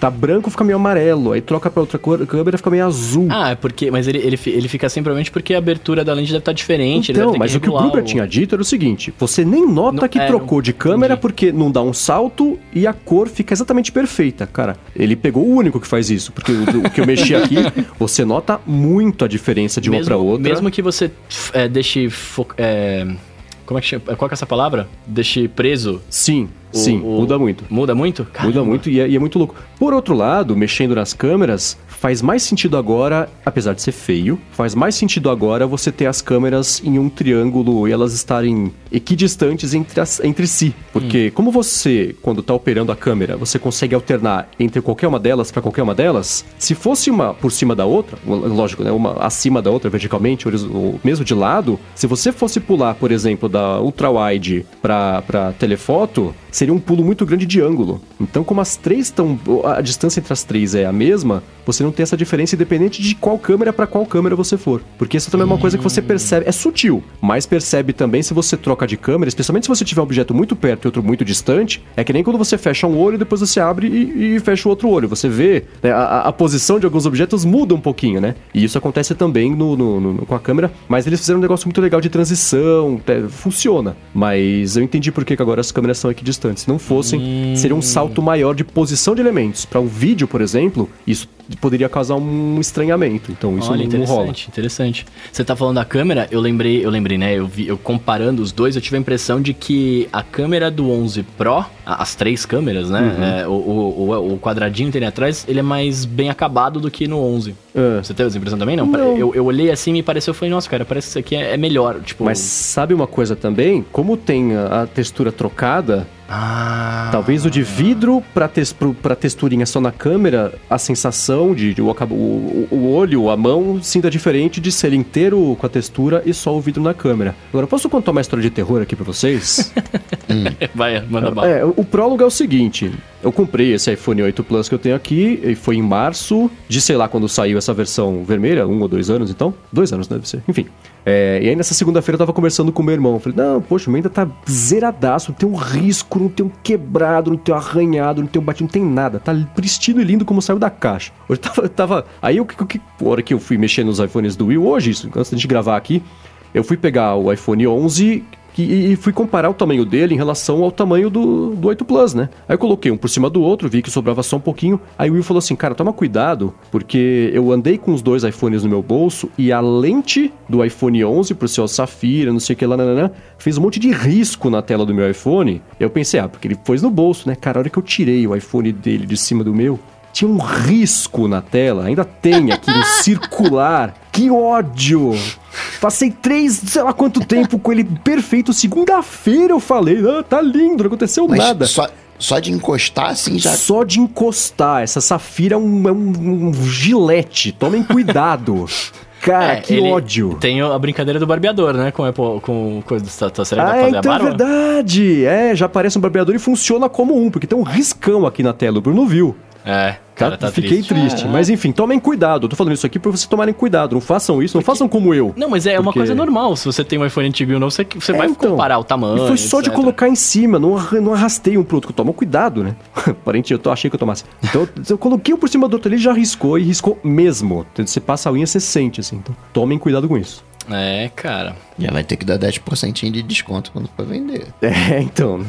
Tá branco, fica meio amarelo. Aí troca pra outra cor, câmera, fica meio azul. Ah, é porque. Mas ele, ele, ele fica assim provavelmente porque a abertura da lente deve estar diferente. ele Então, mas o que o Gruber tinha dito era o seguinte: você nem nota Não- que é, trocou não- de câmera entendi. porque não dá um salto e a cor fica exatamente perfeita. Cara, ele pegou o único que faz isso. Porque o, o que eu mexi aqui, (laughs) você nota muito a diferença de uma mesmo, pra outra. Mesmo que você é, deixe. é, como é que chama? Qual que é essa palavra? Deixe preso. Sim, o- sim, o- muda muito. Muda muito? Muda Caramba. muito e é, e é muito louco. Por outro lado, mexendo nas câmeras, faz mais sentido agora, apesar de ser feio, faz mais sentido agora você ter as câmeras em um triângulo e elas estarem equidistantes entre, as- entre si. Porque Hum. como você, quando tá operando a câmera, você consegue alternar entre qualquer uma delas para qualquer uma delas, se fosse uma por cima da outra, lógico, né, uma acima da outra verticalmente, ou mesmo de lado, se você fosse pular, por exemplo, da ultra wide para para telefoto, seria um pulo muito grande de ângulo. Então, como as três estão, a distância entre as três é a mesma, você não tem essa diferença independente de qual câmera para qual câmera você for. Porque isso também é uma coisa que você percebe, é sutil, mas percebe também se você troca de câmera, especialmente se você tiver um objeto muito perto e outro muito distante, é que nem quando você fecha um olho e depois você abre e, e fecha o outro olho. Você vê, né, a, a- posição de alguns objetos muda um pouquinho, né? E isso acontece também no, no- no- com a câmera, mas eles fizeram um negócio muito legal de transição, funciona. Mas eu entendi por que que agora as câmeras são equidistantes. Se não fossem, seria um salto maior de posição de elementos. Para um vídeo, por exemplo, isso poderia causar um estranhamento. Então isso Olha, não, não rola. interessante, interessante. Você tá falando da câmera, eu lembrei, eu lembrei, né? Eu, vi, eu comparando os dois, eu tive a impressão de que a câmera do 11 Pro, as três câmeras, né? Uhum. é, o, o, o- quadradinho que tem ali atrás, ele é mais bem acabado do que no 11. É. Você teve essa impressão também? Não. Não. Eu, eu olhei assim e me pareceu, eu falei, nossa, cara, parece que isso aqui é, é melhor. Tipo, Mas sabe uma coisa também? Como tem a, a textura trocada, Ah. talvez o de vidro pra, tes, pra texturinha só na câmera, a sensação de, de o, o, o olho, a mão, sinta diferente de ser inteiro com a textura e só o vidro na câmera. Agora, posso contar uma história de terror aqui pra vocês? (laughs) (laughs) Vai, manda bala. É, o prólogo é o seguinte. Eu comprei esse iPhone 8 Plus que eu tenho aqui, e foi em março de, sei lá, quando saiu essa versão vermelha, um ou dois anos, então? Dois anos, deve ser. Enfim. É, e aí nessa segunda-feira eu tava conversando com meu irmão. Falei, não, poxa, o meu ainda tá zeradaço, não tem um risco, não tem um quebrado, não tem um arranhado, não tem um batido, não tem nada. Tá pristino e lindo como saiu da caixa. Hoje tava. tava aí eu, que, que, hora que eu fui mexer nos iPhones do Will, hoje, isso, antes de gravar aqui, eu fui pegar o iPhone 11 e, e fui comparar o tamanho dele em relação ao tamanho do, do 8 Plus, né? Aí eu coloquei um por cima do outro, vi que sobrava só um pouquinho. Aí o Will falou assim: Cara, toma cuidado, porque eu andei com os dois iPhones no meu bolso e a lente do iPhone 11, por ser o Safira, não sei o que lá, nananã, fez um monte de risco na tela do meu iPhone. Eu pensei: Ah, porque ele pôs no bolso, né? Cara, a hora que eu tirei o iPhone dele de cima do meu, tinha um risco na tela, ainda tem aqui (laughs) circular. Que ódio! Passei três, sei lá quanto tempo com ele perfeito. Segunda-feira eu falei, ah, tá lindo, não aconteceu Mas nada. Só, só de encostar assim já. Só de encostar, essa safira é um, é um- um gilete. Tomem cuidado. (laughs) Cara, É, que ele ódio. Tem a brincadeira do barbeador, né? Com, Apple, com coisa do tá, será que dá Ah, então é barba? verdade. É, já aparece um barbeador e funciona como um, porque tem um riscão aqui na tela. O Bruno viu. É, cara, tá Fiquei triste. triste. Mas enfim, tomem cuidado. Eu tô falando isso aqui pra vocês tomarem cuidado. Não façam isso, não façam como eu. Não, mas é uma Porque- coisa normal. Se você tem um iPhone antigo e um novo, você, você É, vai então. comparar o tamanho. E foi só de etc. colocar em cima, não, não arrastei um pro outro. Toma cuidado, né? (laughs) Aparente, eu tô, achei que eu tomasse. Então, eu coloquei um por cima do outro ali, já riscou e riscou mesmo. Você passa a unha, você sente, assim. Então, tomem cuidado com isso. É, cara. Já vai ter que dar 10% de desconto quando for vender. É, então.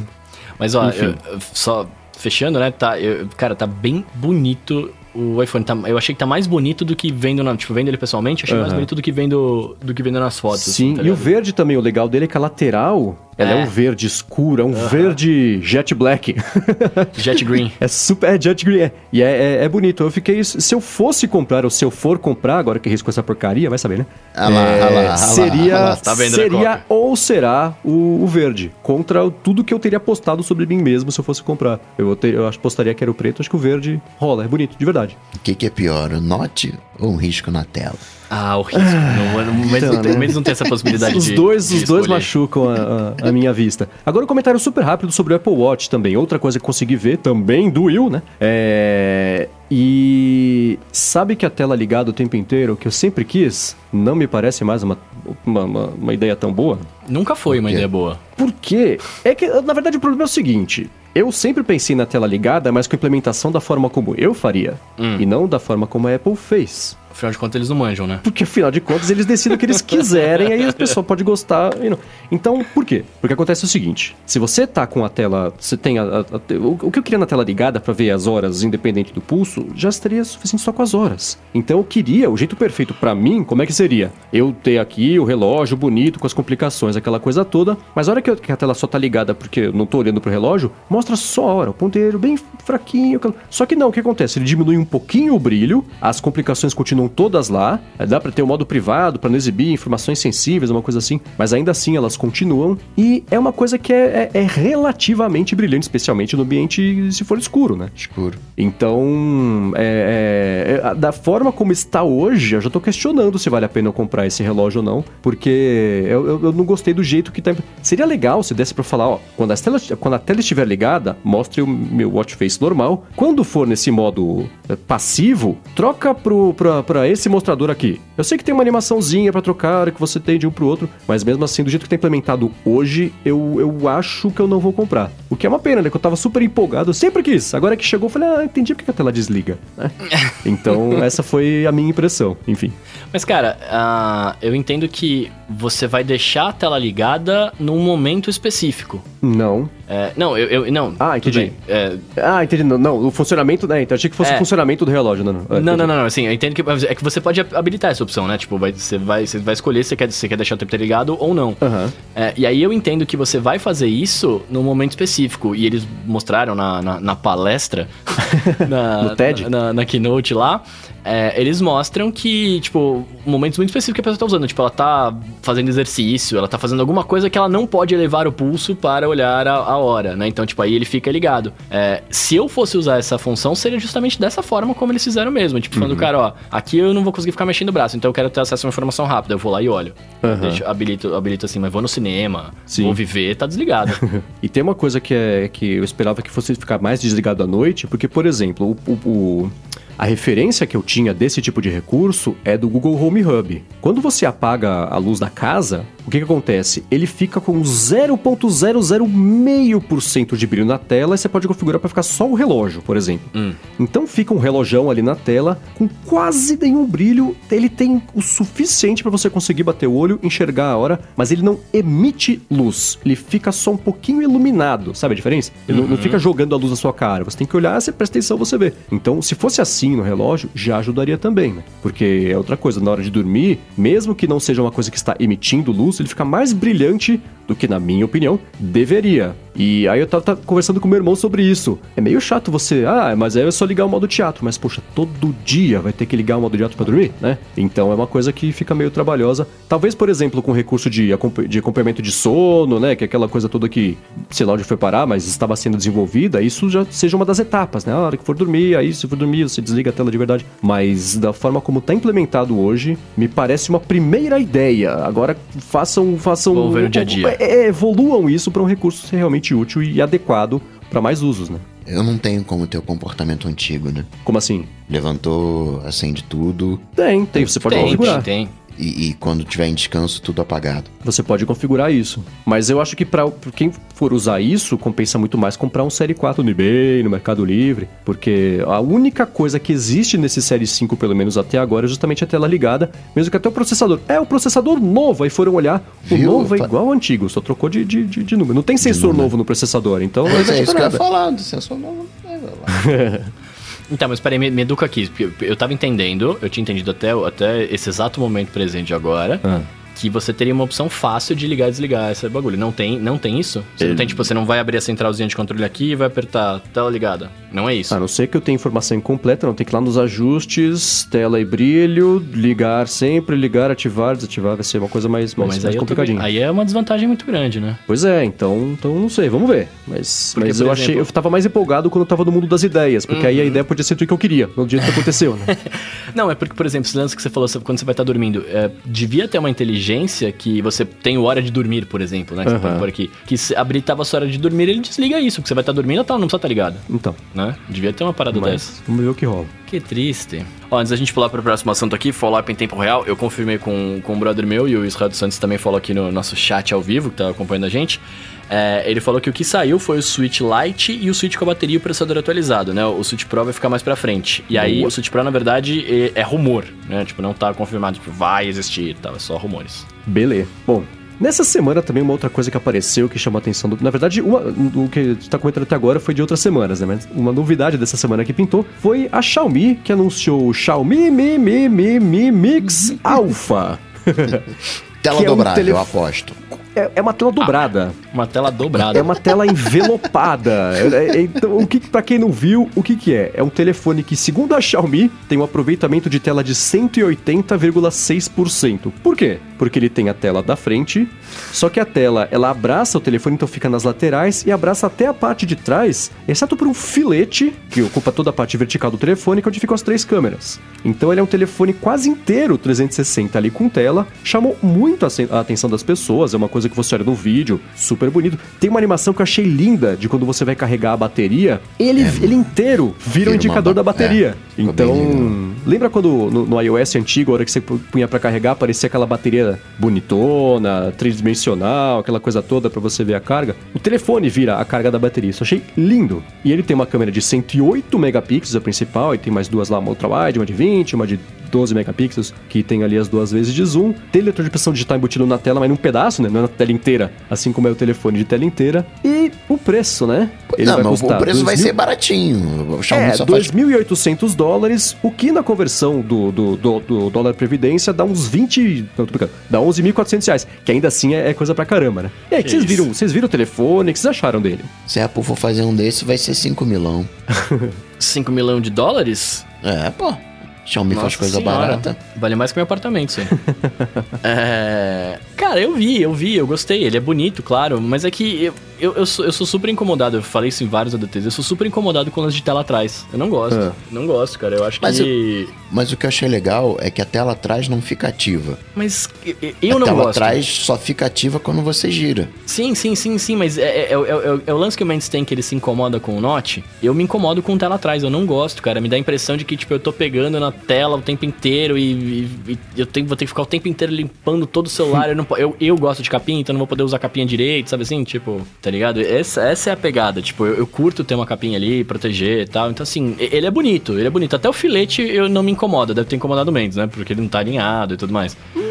Mas ó, eu- só fechando, né? Tá, eu- cara, tá bem bonito o iPhone. Tá, eu achei que tá mais bonito do que vendo na. Tipo, vendo ele pessoalmente, achei mais Aham. bonito do que vendo, do que vendo nas fotos. Sim, tá e o verde também, o legal dele é que a lateral, ela é, É. um verde escuro, é um verde jet black. (laughs) Jet Green. É super é jet green. é. E é, é, é bonito. Eu fiquei. Se eu fosse comprar, ou se eu for comprar, agora que risco essa porcaria, vai saber, né? Ah lá, É, ah lá, ah lá, seria ah lá. Tá vendo, né, seria ou será o, o verde. Contra o- tudo que eu teria postado sobre mim mesmo se eu fosse comprar. Eu, ter- eu acho postaria que era o preto, acho que o verde rola. É bonito, de verdade. O que, que é pior, o note ou um risco na tela? Ah, o risco. no, no, mas, Então, né? mas não tem essa possibilidade Os de. dois, de os dois machucam a, a- a minha vista. Agora um comentário super rápido sobre o Apple Watch também. Outra coisa que consegui ver também do Will, né? É... E sabe que a tela ligada o tempo inteiro, que eu sempre quis, não me parece mais uma, uma, uma- uma ideia tão boa? Nunca foi uma ideia boa. Por quê? É que, na verdade, o problema é o seguinte. Eu sempre pensei na tela ligada, mas com a implementação da forma como eu faria. Hum. E não da forma como a Apple fez. Afinal de contas, eles não manjam, né? Porque, afinal de contas, eles decidem o que eles quiserem, aí a pessoa pode gostar e não. Então, por quê? Porque acontece o seguinte: se você tá com a tela. Você tem a, a- a- o, o que eu queria na tela ligada pra ver as horas independente do pulso, já estaria suficiente só com as horas. Então eu queria, o jeito perfeito pra mim, como é que seria? Eu ter aqui o relógio bonito, com as complicações, aquela coisa toda, mas a hora que, eu- que a tela só tá ligada porque eu não tô olhando pro relógio, mostra só a hora, o ponteiro bem fraquinho. Só que não, o que acontece? Ele diminui um pouquinho o brilho, as complicações continuam todas lá, eh, dá pra ter o modo privado, pra não exibir informações sensíveis, uma coisa assim, mas ainda assim elas continuam, e é uma coisa que é, é- é relativamente brilhante, especialmente no ambiente se for escuro, né? Escuro. Então, é, é, é, da forma como está hoje, eu já tô questionando se vale a pena eu comprar esse relógio ou não, porque eu, eu- eu não gostei do jeito que tá. Seria legal se desse pra falar, ó, quando, as telas- quando a tela estiver ligada, mostre o meu watch face normal. Quando for nesse modo é, passivo, troca pro, pra, pra esse mostrador aqui. Eu sei que tem uma animaçãozinha pra trocar, que você tem de um pro outro, mas mesmo assim, do jeito que tá implementado hoje, eu, eu acho que eu não vou comprar. O que é uma pena, né? Que eu tava super empolgado, eu sempre quis. Agora que chegou, eu falei, ah, entendi porque que a tela desliga. né? (laughs) então, essa foi a minha impressão. Enfim. Mas, cara, ah, eu entendo que você vai deixar a tela ligada num momento específico. Não. É, não, eu, eu- Não. Ah, entendi. É, Ah, entendi. Não, não, o funcionamento. Né, então achei que fosse É. o funcionamento do relógio. Não, não. É, Não, não, não, assim, eu entendo que é que você pode habilitar essa opção, né? Tipo, vai- você, vai, você vai escolher se você quer, se você quer deixar o tempo ligado ou não. É, e aí eu entendo que você vai fazer isso num momento específico. E eles mostraram na, na, na palestra, (laughs) na, No TED? Na, na, na keynote lá, é, eles mostram que, tipo, momentos muito específicos que a pessoa tá usando. Tipo, ela tá fazendo exercício, ela tá fazendo alguma coisa que ela não pode elevar o pulso para olhar a, a hora, né? Então, tipo, aí ele fica ligado. É, se eu fosse usar essa função, seria justamente dessa forma como eles fizeram mesmo. Tipo, falando, cara, ó, aqui eu não vou conseguir ficar mexendo o braço, então eu quero ter acesso a uma informação rápida. Eu vou lá e olho. Deixo, habilito, habilito assim, mas vou no cinema, Sim. vou viver, tá desligado. (laughs) E tem uma coisa que, é, que eu esperava que fosse ficar mais desligado à noite, porque, por exemplo, o, o- o- a referência que eu tinha desse tipo de recurso é do Google Home Hub. Quando você apaga a luz da casa, o que, que acontece? Ele fica com 0.006% de brilho na tela e você pode configurar para ficar só o relógio, por exemplo. Hum. Então fica um relojão ali na tela com quase nenhum brilho. Ele tem o suficiente para você conseguir bater o olho, enxergar a hora, mas ele não emite luz. Ele fica só um pouquinho iluminado. Sabe a diferença? Ele não- não fica jogando a luz na sua cara. Você tem que olhar, você presta atenção, você vê. Então, se fosse assim no relógio, já ajudaria também, né? Porque é outra coisa, na hora de dormir, mesmo que não seja uma coisa que está emitindo luz, ele fica mais brilhante do que, na minha opinião, deveria. E aí eu tava, conversando com meu irmão sobre isso. É meio chato você, ah, mas aí é só ligar o modo teatro. Mas, poxa, todo dia vai ter que ligar o modo teatro pra dormir, né? Então é uma coisa que fica meio trabalhosa. Talvez, por exemplo, com recurso de, de acompanhamento de sono, né? Que é aquela coisa toda que, sei lá onde foi parar, mas estava sendo desenvolvida, isso já seja uma das etapas, né? A hora que for dormir, aí se for dormir, você desliga a tela de verdade. Mas da forma como tá implementado hoje, me parece uma primeira ideia. Agora façam. façam Vamos ver no dia a dia. é, evoluam isso para um recurso ser realmente útil e adequado para mais usos, né? Eu não tenho como ter o comportamento antigo, né? Como assim? Levantou, acende tudo Tem, tem, você pode tem, configurar. tem. E, e quando tiver em descanso, tudo apagado. Você pode configurar isso. Mas eu acho que para quem for usar isso, compensa muito mais comprar um Série 4 no eBay, no Mercado Livre, porque a única coisa que existe nesse Série 5, pelo menos até agora, é justamente a tela ligada, mesmo que até o processador. É o processador novo, aí foram olhar, o Viu? novo é igual ao antigo, só trocou de, de, de, de número. Não tem sensor novo no processador, então é adianta isso que eu ia falar, do sensor novo. é, lá. (laughs) Então, mas peraí, me, me educa aqui. Eu, eu tava entendendo, eu tinha entendido até, até esse exato momento presente agora, Ah. Que você teria uma opção fácil de ligar e desligar esse bagulho. Não tem, não tem isso? Você não tem, tipo, você não vai abrir a centralzinha de controle aqui e vai apertar tela ligada. Não é isso. A não ser que eu tenha informação incompleta, não tem que ir lá nos ajustes, tela e brilho, ligar sempre, ligar, ativar, desativar, vai ser uma coisa mais, mais, mais aí, tô- complicadinha. aí é uma desvantagem muito grande, né? Pois é, então, então não sei, vamos ver. Mas, Porque, mas eu exemplo- achei, eu tava mais empolgado quando eu tava no mundo das ideias, porque aí a ideia podia ser tudo que eu queria, no dia que aconteceu, né? (laughs) Não, é porque, por exemplo, esse lance que você falou quando você vai estar dormindo, é, devia ter uma inteligência que você tem hora de dormir, por exemplo, né? Que você Aham. pode pôr aqui. Que se habilitava a sua hora de dormir, ele desliga isso, porque você vai estar dormindo, ela não precisa estar ligada, Então, né? Devia ter uma parada dessa. mas vamos ver o que rola. Que triste. Ó, antes da gente pular para o próximo assunto aqui, follow-up em tempo real, eu confirmei com, com um brother meu e o Israel dos Santos também falou aqui no nosso chat ao vivo, que tá acompanhando a gente. É, ele falou que o que saiu foi o Switch Lite e o Switch com a bateria e o processador atualizado, né? O Switch Pro vai ficar mais pra frente. E aí, Boa. o Switch Pro, na verdade, é, é rumor, né? Tipo, não tá confirmado, tipo, vai existir e tal, é só rumores. Beleza. Bom, nessa semana também uma outra coisa que apareceu que chamou a atenção. Do, na verdade, uma, o que a gente tá comentando até agora foi de outras semanas, né? Mas uma novidade dessa semana que pintou foi a Xiaomi, que anunciou o Xiaomi Mi Mi Mi Mi Mix (laughs) Alpha. Tela é um dobrável, telef- eu aposto. É, é uma tela dobrada. Uma tela dobrada. É uma tela envelopada. (laughs) É- é- então, o que, para quem não viu, o que, que é? É um telefone que, segundo a Xiaomi, tem um aproveitamento de tela de 180,6%. Por quê? Porque ele tem a tela da frente, só que a tela ela abraça o telefone, então fica nas laterais e abraça até a parte de trás, exceto por um filete que ocupa toda a parte vertical do telefone, que é onde ficam as três câmeras. Então ele é um telefone quase inteiro 360 ali com tela, chamou muito a atenção das pessoas, é uma coisa que você olha no vídeo, super bonito. Tem uma animação que eu achei linda de quando você vai carregar a bateria, ele, ele inteiro vira o indicador da ba- bateria. é, então, lembra quando no, no iOS antigo, a hora que você punha pra carregar, aparecia aquela bateria bonitona, tridimensional, aquela coisa toda pra você ver a carga? O telefone vira a carga da bateria. Isso eu achei lindo. E ele tem uma câmera de 108 megapixels, a principal, e tem mais duas lá, uma ultra wide, uma de 20 20, uma de 12 megapixels, que tem ali as duas vezes de zoom. Tem leitor de impressão digital embutido na tela, mas num pedaço, né? Não é tela inteira, assim como é o telefone de tela inteira. E o preço, né? Ele não, vai mas custar o preço 2, vai ser baratinho. O Xiaomi é, 2.800 faz... dólares, o que na conversão do, do, do, do dólar previdência dá uns 20... Não, tô brincando. Dá 11.400 reais, que ainda assim é, é, coisa pra caramba, né? E aí, que vocês viram, vocês viram o telefone, o que vocês acharam dele? Se a Apple for fazer um desse, vai ser 5 milão. (laughs) 5 milão de dólares? É, pô. Xiaomi Nossa faz coisa senhora. barata. Vale mais que meu apartamento, isso (laughs) aí. é... Cara, eu vi, eu vi, eu gostei. Ele é bonito, claro, mas é que eu, eu, eu, sou, eu sou super incomodado. Eu falei isso em vários ADTs. Eu sou super incomodado com as de tela atrás. Eu não gosto. É. Não gosto, cara. Eu acho mas que. Eu, mas o que eu achei legal é que a tela atrás não fica ativa. Mas eu a não gosto. A tela atrás só fica ativa quando você gira. Sim, sim, sim, sim. Mas é, é, é, é, é o lance que o Mendes tem que ele se incomoda com o Note. Eu me incomodo com tela atrás. Eu não gosto, cara. Me dá a impressão de que, tipo, eu tô pegando na tela o tempo inteiro e, e, e eu tenho, vou ter que ficar o tempo inteiro limpando todo o celular. eu, não, eu, eu gosto de capinha, então não vou poder usar capinha direito, sabe assim? Tipo, tá ligado? Essa, essa é a pegada. Tipo, eu, eu curto ter uma capinha ali, proteger e tal. Então, assim, ele é bonito, ele é bonito. Até o filete eu não me incomoda, deve ter incomodado o Mendes, né? Porque ele não tá alinhado e tudo mais. Não,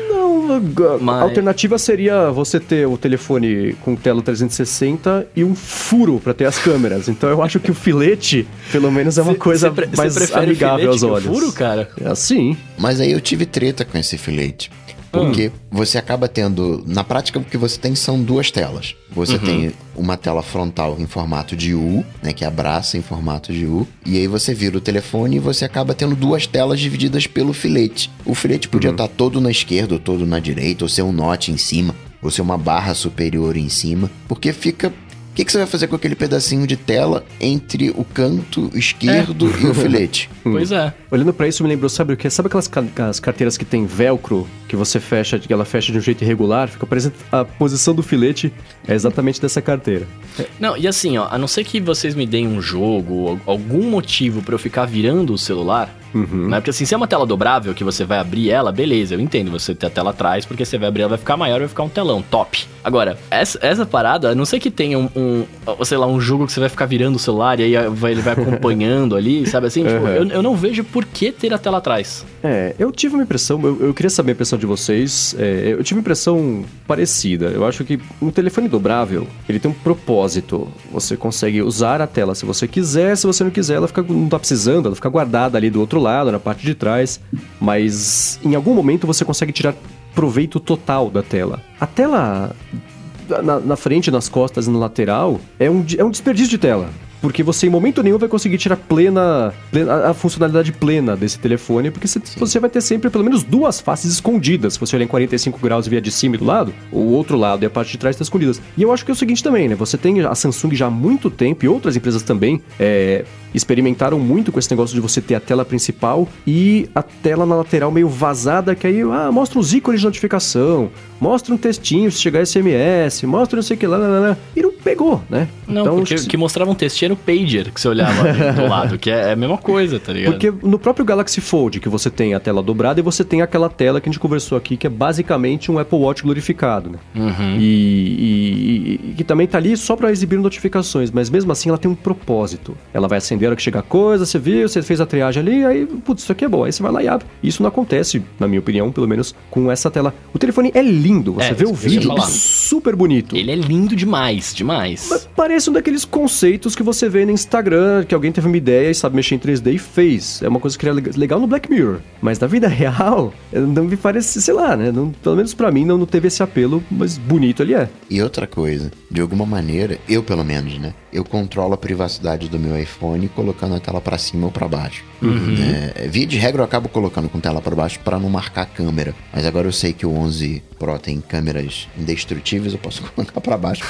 Mas... a alternativa seria você ter o telefone com tela 360 e um furo para ter as câmeras. Então eu acho que o filete, pelo menos, é uma cê, coisa cê mais amigável aos olhos. furo, cara? É assim. Mas aí eu tive treta com esse filete. Porque hum. você acaba tendo. Na prática, o que você tem são duas telas. Você uhum. tem uma tela frontal em formato de U, né? Que abraça em formato de U. E aí você vira o telefone e você acaba tendo duas telas divididas pelo filete. O filete podia estar uhum. tá todo na esquerda ou todo na direita, ou ser um note em cima, ou ser uma barra superior em cima. Porque fica que, que, você vai fazer com aquele pedacinho de tela entre o canto esquerdo é. e o filete? (laughs) pois é. Olhando para isso, me lembrou, sabe o que? Sabe aquelas as carteiras que tem velcro, que você fecha, que ela fecha de um jeito irregular? Fica parecendo a posição do filete é exatamente dessa carteira. Não, e assim, ó, a não ser que vocês me deem um jogo, algum motivo para eu ficar virando o celular, Uhum. Né? Porque assim, se é uma tela dobrável que você vai abrir ela, beleza, eu entendo você ter a tela atrás, porque você vai abrir ela vai ficar maior, vai ficar um telão, top. Agora, essa, essa parada, a não sei que tenha um, um, sei lá, um jogo que você vai ficar virando o celular e aí vai, ele vai (laughs) acompanhando ali, sabe assim? Tipo, uhum. eu, eu não vejo por que ter a tela atrás. É, eu tive uma impressão, eu, eu queria saber a impressão de vocês, é, eu tive uma impressão parecida. Eu acho que um telefone dobrável, ele tem um propósito. Você consegue usar a tela se você quiser, se você não quiser, ela fica, não tá precisando, ela fica guardada ali do outro lado, na parte de trás, mas em algum momento você consegue tirar proveito total da tela. A tela na, na frente, nas costas e na lateral é um, é um desperdício de tela porque você em momento nenhum vai conseguir tirar plena, plena a funcionalidade plena desse telefone, porque você, você, vai ter sempre pelo menos duas faces escondidas. Se você olhar em 45 graus e via de cima e do lado, o outro lado e a parte de trás estão escondidas. E eu acho que é o seguinte também, né? Você tem a Samsung já há muito tempo e outras empresas também é, experimentaram muito com esse negócio de você ter a tela principal e a tela na lateral meio vazada, que aí ah, mostra os ícones de notificação, mostra um textinho se chegar SMS, mostra não sei o que lá, lá, lá, lá. E não pegou, né? Não, então, porque o que mostrava um textinho era o pager que você olhava do (laughs) lado, que é, é a mesma coisa, tá ligado? Porque no próprio Galaxy Fold, que você tem a tela dobrada e você tem aquela tela que a gente conversou aqui, que é basicamente um Apple Watch glorificado, né? Uhum. E, e, e, que também tá ali só para exibir notificações, mas mesmo assim ela tem um propósito. Ela vai acender a hora que chega a coisa, você viu, você fez a triagem ali, aí, putz, isso aqui é bom. Aí você vai lá e abre. Isso não acontece, na minha opinião, pelo menos, com essa tela. O telefone é lindo, você é, vê o vídeo, é super bonito. Ele é lindo demais, demais. Mas parece um daqueles conceitos que você vê no Instagram, que alguém teve uma ideia e sabe mexer em 3D e fez. É uma coisa que é legal no Black Mirror. Mas na vida (laughs) real, não me parece, sei lá, né? Não, pelo menos para mim não, não teve esse apelo, mas bonito ele é. E outra coisa, de alguma maneira, eu pelo menos, né? Eu controlo a privacidade do meu iPhone colocando a tela para cima ou para baixo. Uhum. É, via de regra eu acabo colocando com tela para baixo para não marcar a câmera. Mas agora eu sei que o 11 Pro tem câmeras indestrutíveis, eu posso (laughs) colocar para baixo.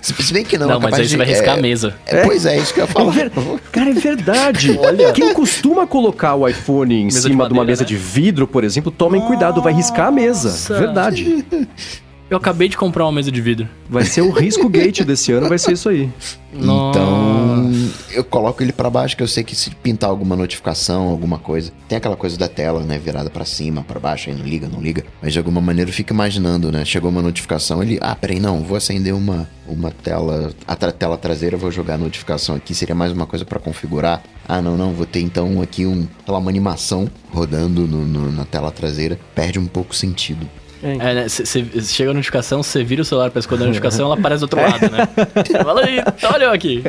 Se bem que não. Não, mas aí de, você vai riscar é, a mesa. É, pois é, isso que eu ia falar. É ver... (laughs) Cara, é verdade. Olha. Quem costuma colocar o iPhone em mesa cima de, madeira, de, uma mesa né? de vidro, por exemplo, tomem Nossa. cuidado, vai riscar a mesa. Verdade. (laughs) Eu acabei de comprar uma mesa de vidro. Vai ser o risco gate desse ano, vai ser isso aí. Então, eu coloco ele para baixo, que eu sei que se pintar alguma notificação, alguma coisa, tem aquela coisa da tela, né, virada para cima, para baixo, aí não liga, não liga. Mas de alguma maneira eu fico imaginando, né, chegou uma notificação, ele, ah, peraí, não, vou acender uma, uma tela, a tra tela traseira, vou jogar a notificação aqui, seria mais uma coisa para configurar Ah, não, não, vou ter então aqui um, sei lá, uma animação rodando no- no- na tela traseira. Perde um pouco sentido. É, né? Você chega a notificação, você vira o celular pra esconder a notificação, ela aparece do outro (laughs) lado, né? (laughs) Fala aí, olha eu aqui.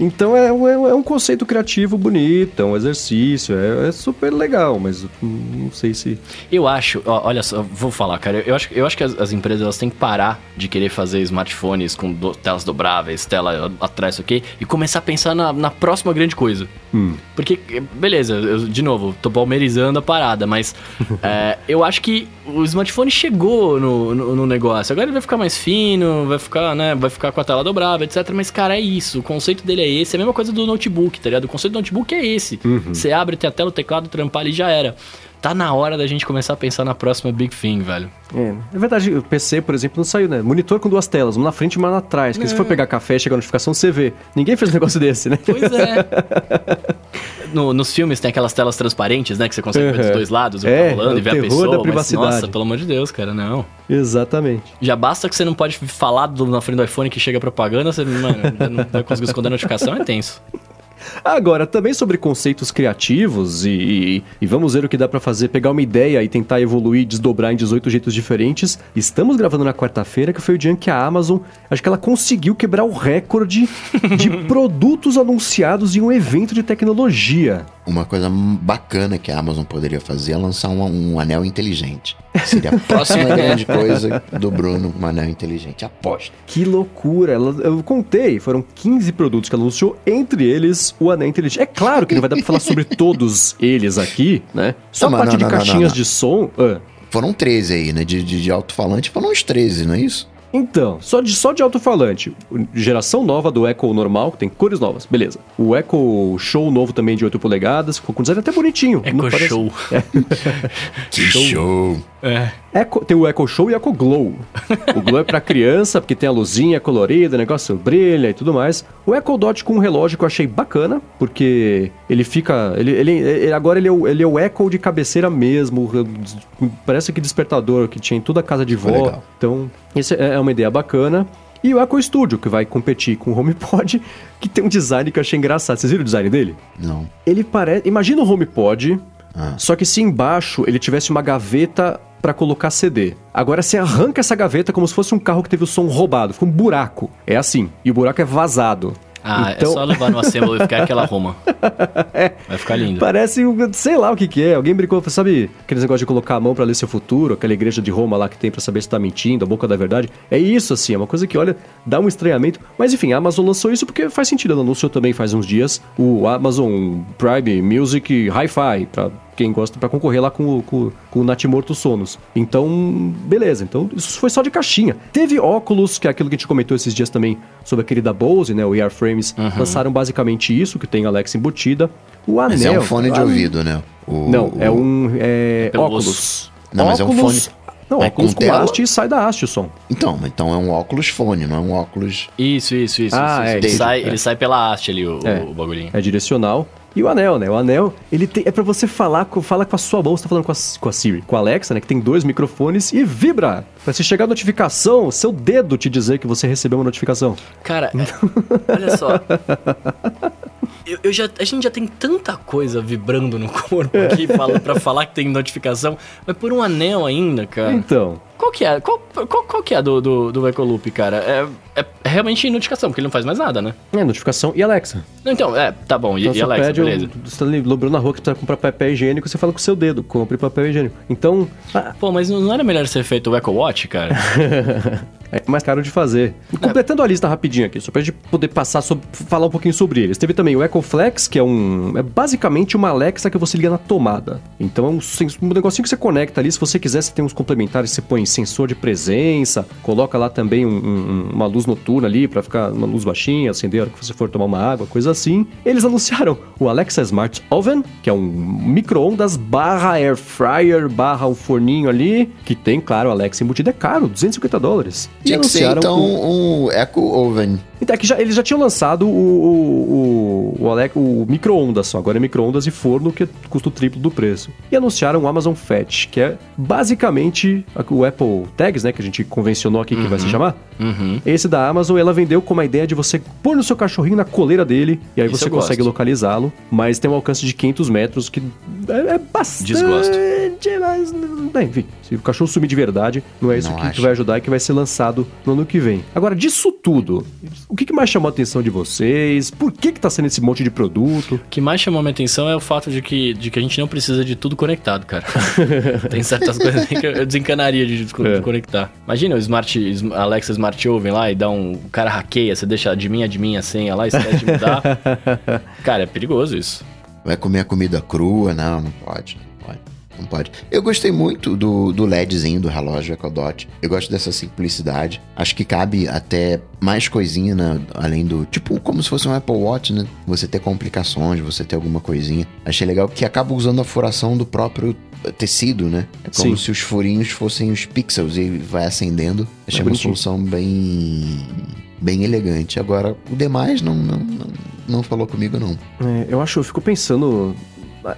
Então é, um- é um conceito criativo bonito, é um exercício, é, é super legal, mas hum, não sei se. Eu acho, olha só, vou falar, cara. Eu acho, eu acho que as, as empresas elas têm que parar de querer fazer smartphones com do- telas dobráveis, tela atrás, isso aqui, e começar a pensar na, na próxima grande coisa. Porque, beleza, eu, de novo, tô palmeirizando a parada, mas (laughs) é, eu acho que o smartphone chegou no, no, no negócio. Agora ele vai ficar mais fino, vai ficar, né? Vai ficar com a tela dobrável, etc. Mas, cara, é isso. O conceito dele é esse. É a mesma coisa do notebook, tá ligado? O conceito do notebook é esse. Você abre, tem a tela, o teclado, trampar ali já era. Tá na hora da gente começar a pensar na próxima Big Thing, velho. É, é verdade, o PC, por exemplo, não saiu, né? Monitor com duas telas, uma na frente e uma na trás. Porque se for pegar café, chega a notificação, você vê. Ninguém fez um negócio (laughs) desse, né? Pois é. (laughs) No- nos filmes tem aquelas telas transparentes, né? Que você consegue ver dos Uhum. dois lados, É, tá rolando é e o ver a pessoa. da mas, privacidade. nossa, pelo amor de Deus, cara, não. Exatamente. Já basta que você não pode falar do- na frente do iPhone que chega propaganda, você mano, não vai conseguir esconder a notificação, é tenso. Agora, também sobre conceitos criativos e, e- e vamos ver o que dá pra fazer, pegar uma ideia e tentar evoluir, desdobrar em 18 jeitos diferentes. Estamos gravando na quarta-feira, que foi o dia em que a Amazon, acho que ela conseguiu quebrar o recorde de (laughs) produtos anunciados em um evento de tecnologia. Uma coisa bacana que a Amazon poderia fazer é lançar um, um anel inteligente. Seria a próxima (laughs) grande coisa do Bruno, um anel inteligente. Aposto. Que loucura! Ela- eu contei, foram 15 produtos que ela anunciou, entre eles o anel inteligente. É claro que não vai dar pra falar sobre (laughs) todos eles aqui, né? Só Não, a parte não, de não, não, caixinhas não. de som. ah. Foram 13 aí, né? De, de, de alto-falante foram uns 13, não é isso? Então, só de, só de alto-falante, geração nova do Echo normal, que tem cores novas, beleza. O Echo Show novo também de 8 polegadas, ficou com design até bonitinho. Echo Show. (laughs) Que show! É. Echo- tem o Echo Show e o Echo Glow. O Glow é pra criança, porque tem a luzinha colorida, o negócio brilha e tudo mais. O Echo Dot com um relógio que eu achei bacana, porque ele fica. Ele, ele, ele- agora ele é, o, ele é o Echo de cabeceira mesmo. Parece que despertador que tinha em toda a casa de vó. legal. Então, isso é é uma ideia bacana. E o Echo Studio, que vai competir com o HomePod, que tem um design que eu achei engraçado. Vocês viram o design dele? Não. Ele parece. Imagina o HomePod, Ah. só que se embaixo ele tivesse uma gaveta pra colocar CD. Agora você arranca essa gaveta como se fosse um carro que teve o som roubado, fica um buraco. É assim. E o buraco é vazado. Ah, Então- é só levar no Assemble e ficar aquela Roma. (laughs) Vai ficar lindo. Parece, um- sei lá o que que é. Alguém brincou, sabe aqueles negócios de colocar a mão pra ler seu futuro, aquela igreja de Roma lá que tem pra saber se tá mentindo, a boca da verdade. É isso, assim, é uma coisa que, olha, dá um estranhamento. Mas enfim, a Amazon lançou isso porque faz sentido. Ela anunciou também faz uns dias o Amazon Prime Music Hi-Fi, pra quem gosta, pra concorrer lá com o, com, com o Natimorto Sonos. Então, beleza. Então, isso foi só de caixinha. Teve óculos, que é aquilo que a gente comentou esses dias também sobre aquele da Bose, né? O Earframes. Lançaram basicamente isso, que tem Alexa embutida. O anel. Mas é um fone de ouvido, né? O- não, o- é um é, Pelo óculos. osso. Não, mas é um Óculos- fone- Não, é óculos com com, haste e sai da haste o som. Então, então é um óculos fone, não é um óculos. Isso, isso, isso. Ah, isso, é, Ele, sai, É. ele sai pela haste ali, o, É. o bagulhinho. É direcional. E o anel, né? O anel, ele tem, é pra você falar com, fala com a sua mão, você tá falando com a, com a Siri, com a Alexa, né? Que tem dois microfones e vibra. Pra se chegar a notificação, seu dedo te dizer que você recebeu uma notificação. Cara, (laughs) é- olha só. Eu, eu já, a gente já tem tanta coisa vibrando no corpo aqui fala, (laughs) pra falar que tem notificação, mas por um anel ainda, cara. Então, Qual que é? Qual, qual, qual que é do, do, do Ecoloop, cara? É, é realmente notificação, porque ele não faz mais nada, né? é notificação e Alexa. Não, Então, é, tá bom. E, Então e Alexa, pede, beleza. um, você tá lembrando na rua que precisa comprar papel higiênico, você fala com o seu dedo, compre papel higiênico. Então, ah, Pô, mas não era melhor ser feito o Echo Watch, cara? (laughs) É mais caro de fazer. E completando a lista rapidinho aqui, só pra gente poder passar sobre, falar um pouquinho sobre eles. Teve também o EcoFlex, que é um. É basicamente uma Alexa que você liga na tomada. Então é um, um negocinho que você conecta ali. Se você quiser, você tem uns complementares, você põe sensor de presença, coloca lá também um- um- uma luz noturna ali pra ficar uma luz baixinha, acender a hora que você for tomar uma água, coisa assim. Eles anunciaram o Alexa Smart Oven, que é um micro-ondas barra air fryer barra um forninho ali, que tem, claro, Alexa embutida. É caro, 250 dólares. Tinha que ser então o- um Echo Oven. então, é que já, eles já tinham lançado o, o, o, o, Ale- o micro-ondas só. Agora é micro-ondas e forno, que custa o triplo do preço. E anunciaram o Amazon Fetch, que é basicamente o Apple Tags, né? Que a gente convencionou aqui que vai se chamar. Uhum. Esse da Amazon, ela vendeu com uma ideia de você pôr no seu cachorrinho na coleira dele, e aí Isso você consegue localizá-lo, mas tem um alcance de 500 metros, que é, é bastante... Desgosto. Mas, enfim, se o cachorro sumir de verdade, não é isso Não que, acho. vai ajudar e que vai ser lançado no ano que vem. Agora, disso tudo, o que, mais chamou a atenção de vocês? Por que que tá sendo esse monte de produto? O que mais chamou minha atenção é o fato de que, de que a gente não precisa de tudo conectado, cara. (laughs) Tem certas coisas que eu desencanaria de, desco- É. de conectar. Imagina o Smart Sm- Alexa Smart Oven lá e dá um. O cara hackeia, você deixa de mim a de mim a senha lá, esquece de mudar. (laughs) cara, é perigoso isso. Vai comer a comida crua? Não, não pode. Não pode. Eu gostei muito do, do LEDzinho do relógio Echo Dot. Eu gosto dessa simplicidade. Acho que cabe até mais coisinha, né? além do. Tipo, como se fosse um Apple Watch, né? Você ter complicações, você ter alguma coisinha. Achei legal que acaba usando a furação do próprio tecido, né? É como Sim. se os furinhos fossem os pixels e vai acendendo. Achei É uma solução bem. bem elegante. Agora, o demais não, não, não, não falou comigo, não. É, eu acho, eu fico pensando.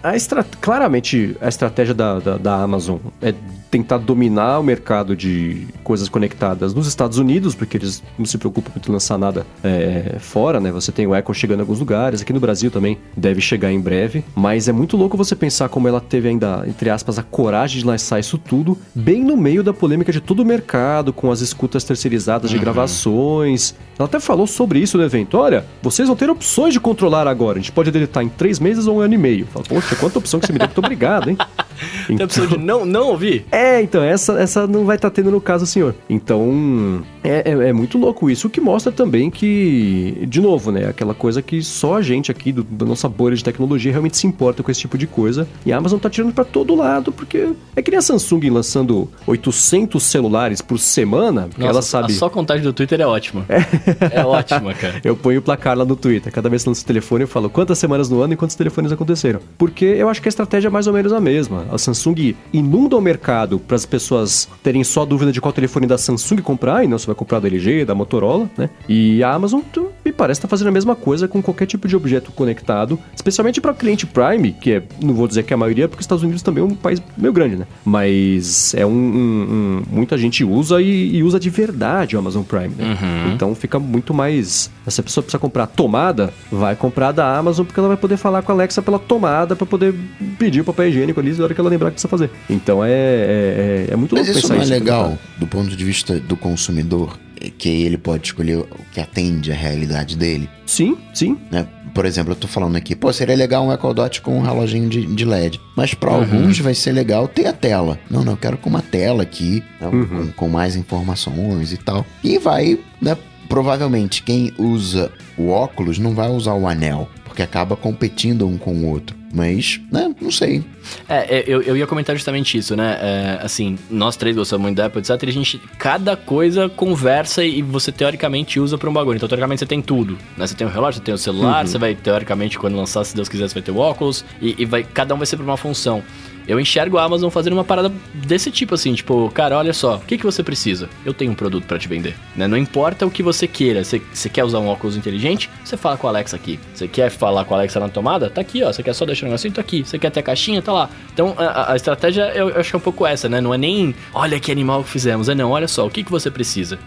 A, claramente, a estratégia da, da, da Amazon é tentar dominar o mercado de coisas conectadas nos Estados Unidos, porque eles não se preocupam muito em lançar nada é, fora, né? Você tem o Echo chegando em alguns lugares, aqui no Brasil também deve chegar em breve, mas é muito louco você pensar como ela teve ainda, entre aspas, a coragem de lançar isso tudo, bem no meio da polêmica de todo o mercado, com as escutas terceirizadas de gravações. Ela até falou sobre isso no evento. Olha, vocês vão ter opções de controlar agora. A gente pode deletar em três meses ou um ano e meio. Fala, Poxa, quanta opção que você me deu. Muito obrigado, hein? (laughs) Tem a opção de não, não ouvir? É, então, essa, essa não vai estar tendo no caso, senhor. Então, é, é, é muito louco isso, o que mostra também que, de novo, né, aquela coisa que só a gente aqui, do, da nossa bolha de tecnologia, realmente se importa com esse tipo de coisa. E a Amazon tá tirando pra todo lado, porque é que nem a Samsung lançando 800 celulares por semana, porque Nossa, ela sabe... A só contagem do Twitter é ótima. (laughs) É, ótima, cara. Eu ponho o placar lá no Twitter. Cada vez que lança o telefone, eu falo quantas semanas no ano e quantos telefones aconteceram. Porque eu acho que a estratégia é mais ou menos a mesma. A Samsung inunda o mercado para as pessoas terem só dúvida de qual telefone da Samsung comprar, e não se vai comprar da LG, da Motorola, né? E a Amazon, me parece, tá fazendo a mesma coisa com qualquer tipo de objeto conectado, especialmente para cliente Prime, que é, não vou dizer que é a maioria, porque os Estados Unidos também é um país meio grande, né? Mas é um. um- um- muita gente usa e, e usa de verdade o Amazon Prime, né? Então fica muito mais. Se a pessoa precisa comprar tomada, vai comprar da Amazon, porque ela vai poder falar com a Alexa pela tomada para poder pedir o papel higiênico ali na hora que ela lembrar que precisa fazer. Então é, é, é- é muito Mas louco isso pensar não é isso. legal do ponto de vista do consumidor, que ele pode escolher o que atende à realidade dele, Sim, sim. né? Por exemplo, eu tô falando aqui, pô, seria legal um Echo Dot com um reloginho de, de LED. Mas pra alguns vai ser legal ter a tela. Não, não, eu quero com uma tela aqui, né, com, com mais informações e tal. E vai, né? Provavelmente quem usa o óculos não vai usar o anel, porque acaba competindo um com o outro. Mas, né, não sei. É, é, eu, eu ia comentar justamente isso, né? É, assim, nós três gostamos muito da Apple, etc. E a gente, cada coisa conversa e você teoricamente usa pra um bagulho. Então, teoricamente, você tem tudo, né? Você tem o relógio, você tem o celular, você vai, teoricamente, quando lançar, se Deus quiser, você vai ter o óculos. E, e vai, cada um vai ser pra uma função. Eu enxergo a Amazon fazendo uma parada desse tipo, assim, tipo, cara, olha só, o que, que você precisa? Eu tenho um produto pra te vender, né? Não importa o que você queira, você, você quer usar um óculos inteligente? Você fala com a Alexa aqui. Você quer falar com a Alexa na tomada? Tá aqui, ó. Você quer só deixar um negocinho? Tá aqui. Você quer ter a caixinha? Tá lá. Então, a, a estratégia, eu, eu acho que é um pouco essa, né? Não é nem, olha que animal que fizemos. É não, olha só, o que, que você precisa?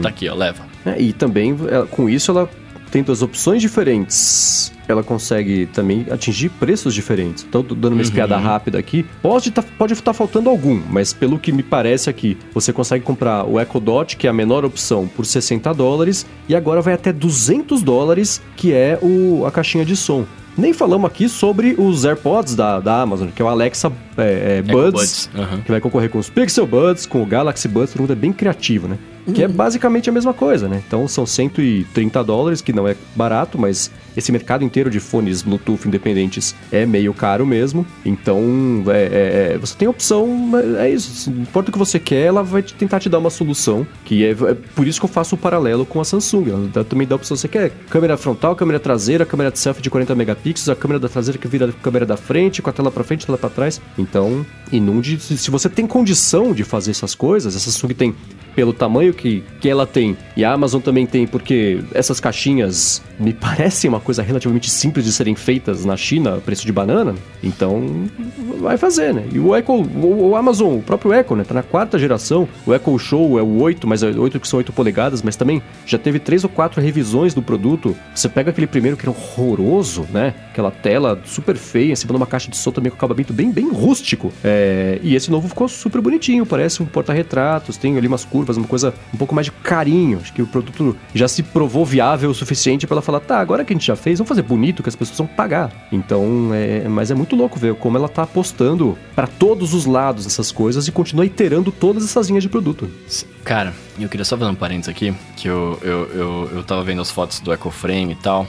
Tá aqui, ó, leva. É, e também, com isso, ela tem duas opções diferentes. Ela consegue também atingir preços diferentes. Então, dando uma espiada rápida aqui. Pode tá, pode estar faltando algum, mas pelo que me parece aqui, você consegue comprar o Echo Dot, que é a menor opção, por 60 dólares, e agora vai até 200 dólares, que é o, a caixinha de som. Nem falamos aqui sobre os AirPods da, da Amazon, que é o Alexa é, é, Buds, Buds, aham. que vai concorrer com os Pixel Buds, com o Galaxy Buds, todo mundo é bem criativo, né? Que é basicamente a mesma coisa, né? Então são 130 dólares, que não é barato, mas esse mercado inteiro de fones Bluetooth independentes é meio caro mesmo. Então é, é- é- você tem opção, mas é isso. Não importa o que você quer, ela vai te- tentar te dar uma solução. Que é, é por isso que eu faço o paralelo com a Samsung. Ela dá- também dá a opção. Você quer câmera frontal, câmera traseira, câmera de selfie de 40 megapixels, a câmera da traseira que vira a câmera da frente, com a tela pra frente, tela pra trás. Então, inunde. Se você tem condição de fazer essas coisas, a Samsung tem pelo tamanho que, que ela tem, e a Amazon também tem, porque essas caixinhas me parece uma coisa relativamente simples de serem feitas na China, preço de banana. Então, vai fazer, né? E o Echo, o, o Amazon, o próprio Echo, né? Tá na quarta geração. O Echo Show é o 8, mas é 8 que são 8 polegadas, mas também já teve três ou quatro revisões do produto. Você pega aquele primeiro que era horroroso, né? Aquela tela super feia, em cima de uma caixa de som também com acabamento bem, bem rústico. É, e esse novo ficou super bonitinho, parece um porta-retratos, tem ali umas curvas, uma coisa um pouco mais de carinho. Acho que o produto já se provou viável o suficiente para falar, tá, agora que a gente já fez, vamos fazer bonito que as pessoas vão pagar. Então, é, mas é muito louco ver como ela tá apostando para todos os lados essas coisas e continua iterando todas essas linhas de produto. Cara, eu queria só fazer um parênteses aqui, que eu, eu, eu, eu tava vendo as fotos do Echo Frame e tal.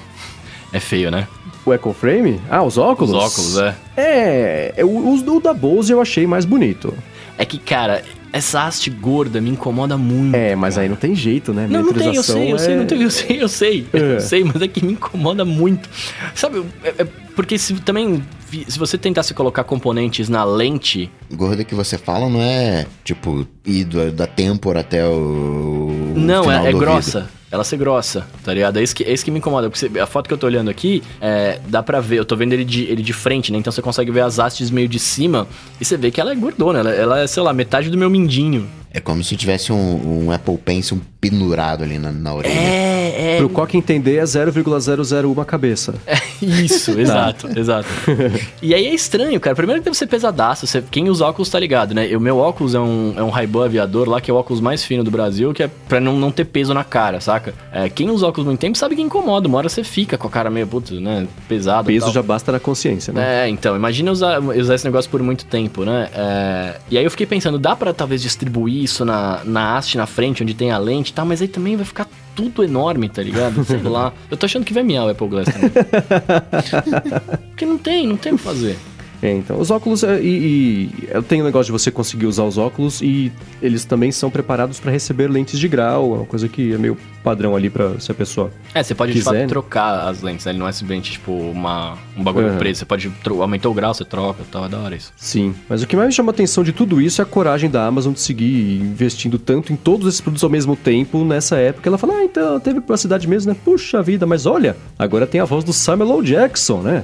É feio, né? O Echo Frame? Ah, os óculos? Os óculos, é. É, é o, o, o da Bose eu achei mais bonito. É que, cara, essa haste gorda me incomoda muito. É, mas aí não tem jeito, né? Não, não tem, eu sei, eu é... sei, não tem, eu sei, eu sei, é. eu sei, mas é que me incomoda muito. Sabe, é, é porque se também se você tentasse colocar componentes na lente. Gorda que você fala não é tipo ir da têmpora até o. Não, é, é grossa ela ser grossa, tá ligado? É isso que, é isso que me incomoda. Porque a foto que eu tô olhando aqui, é, dá pra ver, eu tô vendo ele de, ele de frente, né? Então você consegue ver as hastes meio de cima e você vê que ela é gordona, ela, ela é, sei lá, metade do meu mindinho. É como se tivesse um, um Apple Pencil pendurado ali na, na orelha. É, é. Pro Coque entender, é 0,001 cabeça. É, isso, exato, exato. (laughs) e aí é estranho, cara. Primeiro que deve ser pesadaço. Você, quem usa óculos tá ligado, né? O meu óculos é um, é um Ray-Ban aviador lá, que é o óculos mais fino do Brasil, que é pra não, não ter peso na cara, saca? É, quem usa óculos muito tempo sabe que incomoda. Uma hora você fica com a cara meio, putz, né? Pesado. Peso já basta na consciência, né? É, então. Imagina usar, usar esse negócio por muito tempo, né? É, e aí eu fiquei pensando, dá pra talvez distribuir isso na, na haste na frente, onde tem a lente e tal, mas aí também vai ficar tudo enorme, tá ligado? (laughs) Sei lá. Eu tô achando que vai miar o Apple Glass também. (laughs) Porque não tem, não tem o que fazer. É, então, os óculos, é, e, e eu tenho o negócio de você conseguir usar os óculos e eles também são preparados para receber lentes de grau, é uma coisa que é meio padrão ali para se a pessoa É, você pode quiser, de fato né? trocar as lentes, né? Ele não é simplesmente tipo uma, um bagulho Uhum. preto, você pode aumentar o grau, você troca, tal, é da hora isso. Sim, mas o que mais me chama a atenção de tudo isso é a coragem da Amazon de seguir investindo tanto em todos esses produtos ao mesmo tempo nessa época. Ela fala, ah, então teve privacidade mesmo, né? Puxa vida, mas olha, agora tem a voz do Samuel L. Jackson, né?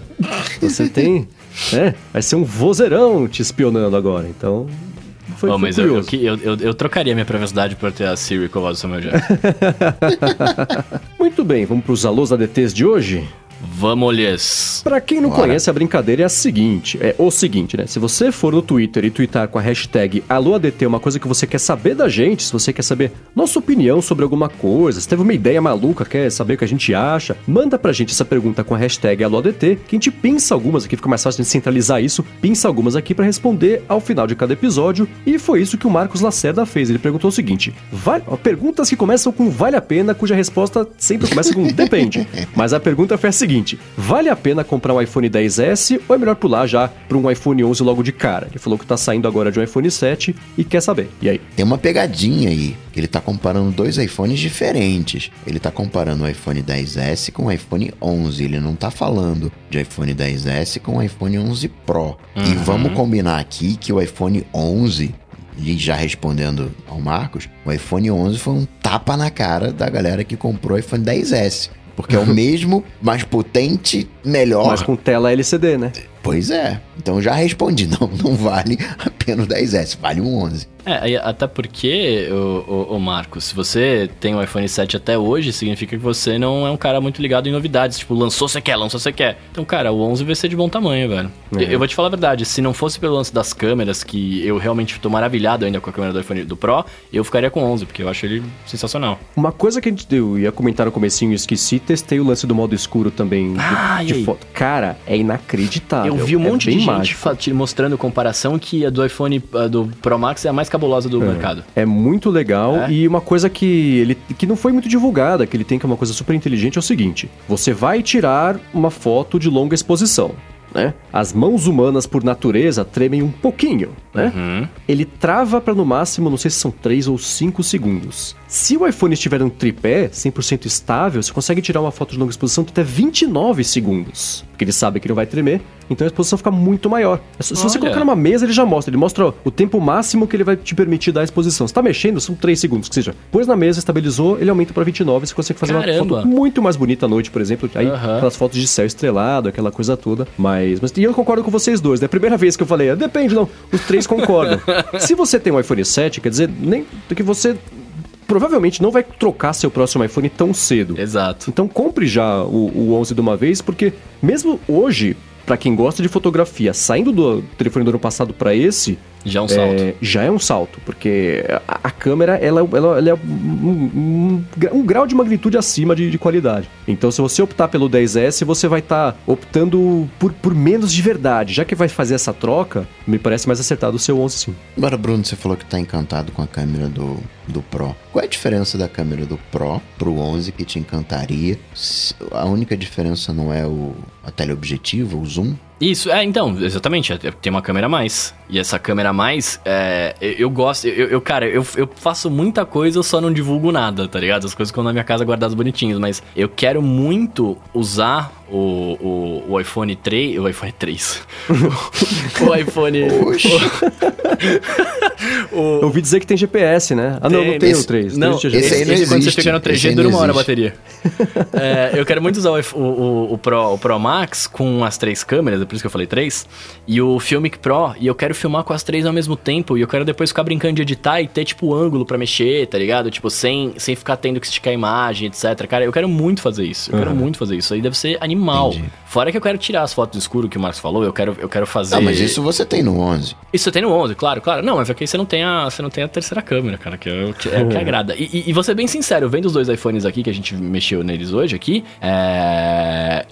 Você (laughs) tem, né? Vai ser um vozeirão te espionando agora, então... Foi, Oh, foi mas eu, eu, eu, eu trocaria minha privacidade por ter a Siri com a voz do Samuel Jackson. (laughs) Muito bem, vamos para os alôs ADTs de hoje? Vamos-lhes. Pra quem não Bora. conhece, a brincadeira é a seguinte: é o seguinte, né? Se você for no Twitter e twittar com a hashtag AlôADT uma coisa que você quer saber da gente, se você quer saber nossa opinião sobre alguma coisa, se teve uma ideia maluca, quer saber o que a gente acha, manda pra gente essa pergunta com a hashtag AlôADT, que a gente pinça algumas aqui, fica mais fácil de centralizar isso, pinça algumas aqui pra responder ao final de cada episódio. E foi isso que o Marcos Lacerda fez. Ele perguntou o seguinte: vale... perguntas que começam com vale a pena, cuja resposta sempre começa com depende. (laughs) Mas a pergunta foi a seguinte: vale a pena comprar um iPhone 10S ou é melhor pular já para um iPhone 11 logo de cara? Ele falou que tá saindo agora de um iPhone 7 e quer saber. E aí? Tem uma pegadinha aí, ele tá comparando dois iPhones diferentes. Ele tá comparando o iPhone 10S com o iPhone 11. Ele não tá falando de iPhone 10S com o iPhone 11 Pro. E vamos combinar aqui que o iPhone 11 e já respondendo ao Marcos, o iPhone 11 foi um tapa na cara da galera que comprou o iPhone 10S. Porque é o mesmo, mais potente, melhor. Mas com tela LCD, né? Pois é. Então já respondi. (laughs) Não, não vale a pena o 10S, vale um 11. É, até porque, o, o, Marcos, se você tem o iPhone 7 até hoje, significa que você não é um cara muito ligado em novidades. Tipo, lançou, você quer, lançou, você quer. Então, cara, o 11 vai ser de bom tamanho, velho. É. Eu, eu vou te falar a verdade, se não fosse pelo lance das câmeras, que eu realmente tô maravilhado ainda com a câmera do iPhone do Pro, eu ficaria com o 11, porque eu acho ele sensacional. Uma coisa que a gente eu ia comentar no comecinho e esqueci, testei o lance do modo escuro também de, Ah, de aí? foto. Cara, é inacreditável. Eu vi um é monte de gente mostrando comparação que a do iPhone a do Pro Max é a mais cabulosa do mercado. É muito legal É? e uma coisa que ele que não foi muito divulgada, que ele tem que é uma coisa super inteligente é o seguinte: você vai tirar uma foto de longa exposição. Né? As mãos humanas, por natureza, tremem um pouquinho, né? Uhum. Ele trava para no máximo, não sei se são 3 ou 5 segundos. Se o iPhone estiver um tripé 100% estável, você consegue tirar uma foto de longa exposição de até 29 segundos. Porque ele sabe que não vai tremer, então a exposição fica muito maior. Se se você Olha. colocar numa mesa, ele já mostra. Ele mostra o tempo máximo que ele vai te permitir dar a exposição. Você tá mexendo, são 3 segundos, que seja. Pôs na mesa, estabilizou, ele aumenta para 29, você consegue fazer Caramba. uma foto muito mais bonita à noite, por exemplo. Aí, Aham. aquelas fotos de céu estrelado, aquela coisa toda. Mas, mas e eu concordo com vocês dois. É a primeira vez que eu falei, ah, depende, não. Os três concordam. (laughs) Se você tem um iPhone 7, quer dizer, nem que você provavelmente não vai trocar seu próximo iPhone tão cedo. Exato. Então compre já o, o 11 de uma vez, porque mesmo hoje, pra quem gosta de fotografia, saindo do telefone do ano passado pra esse, Já é um salto. é, já é um salto, porque a, a câmera ela, ela, ela é um, um- um grau de magnitude acima de, de qualidade. Então, se você optar pelo 10S, você vai estar optando por, por menos de verdade. Já que vai fazer essa troca, me parece mais acertado o seu 11 sim. Agora, Bruno, você falou que tá encantado com a câmera do, do Pro. Qual é a diferença da câmera do Pro pro 11 que te encantaria? A única diferença não é o a teleobjetivo, o zoom? Isso, é, então, exatamente, é, tem uma câmera a mais. E essa câmera a mais, é, eu, eu gosto, eu, eu- cara, eu, eu faço muita coisa, eu só não divulgo nada, tá ligado? As coisas ficam na minha casa guardadas bonitinhas, mas eu quero muito usar o, o, o iPhone 3, o iPhone 3, (laughs) o iPhone... Oxi. (laughs) o, Eu ouvi dizer que tem GPS, né? Ah, não, não tem esse- o 3. Não, Tem esse aí não quando você existe. fica no Esse 3G, aí dura uma hora a existe. bateria. (laughs) É, eu quero muito usar o, o, o, Pro, o Pro Max com as três câmeras, é por isso que eu falei três, e o Filmic Pro, e eu quero filmar com as três ao mesmo tempo, e eu quero depois ficar brincando de editar e ter, tipo, ângulo pra mexer, tá ligado? Tipo, sem, sem ficar tendo que esticar a imagem, etc. Cara, eu quero muito fazer isso, eu quero Uhum. muito fazer isso, aí deve ser animal. Entendi. Fora que eu quero tirar as fotos do escuro que o Marcos falou, eu quero, eu quero fazer... Ah, mas isso você tem no 11. Isso tem no 11, claro, claro. Não, mas aqui você não tem a, você não tem a terceira câmera, cara, que é o que, é o que (laughs) agrada. E, e, e vou ser bem sincero, vendo os dois iPhones aqui, que a gente mexeu neles hoje aqui, é...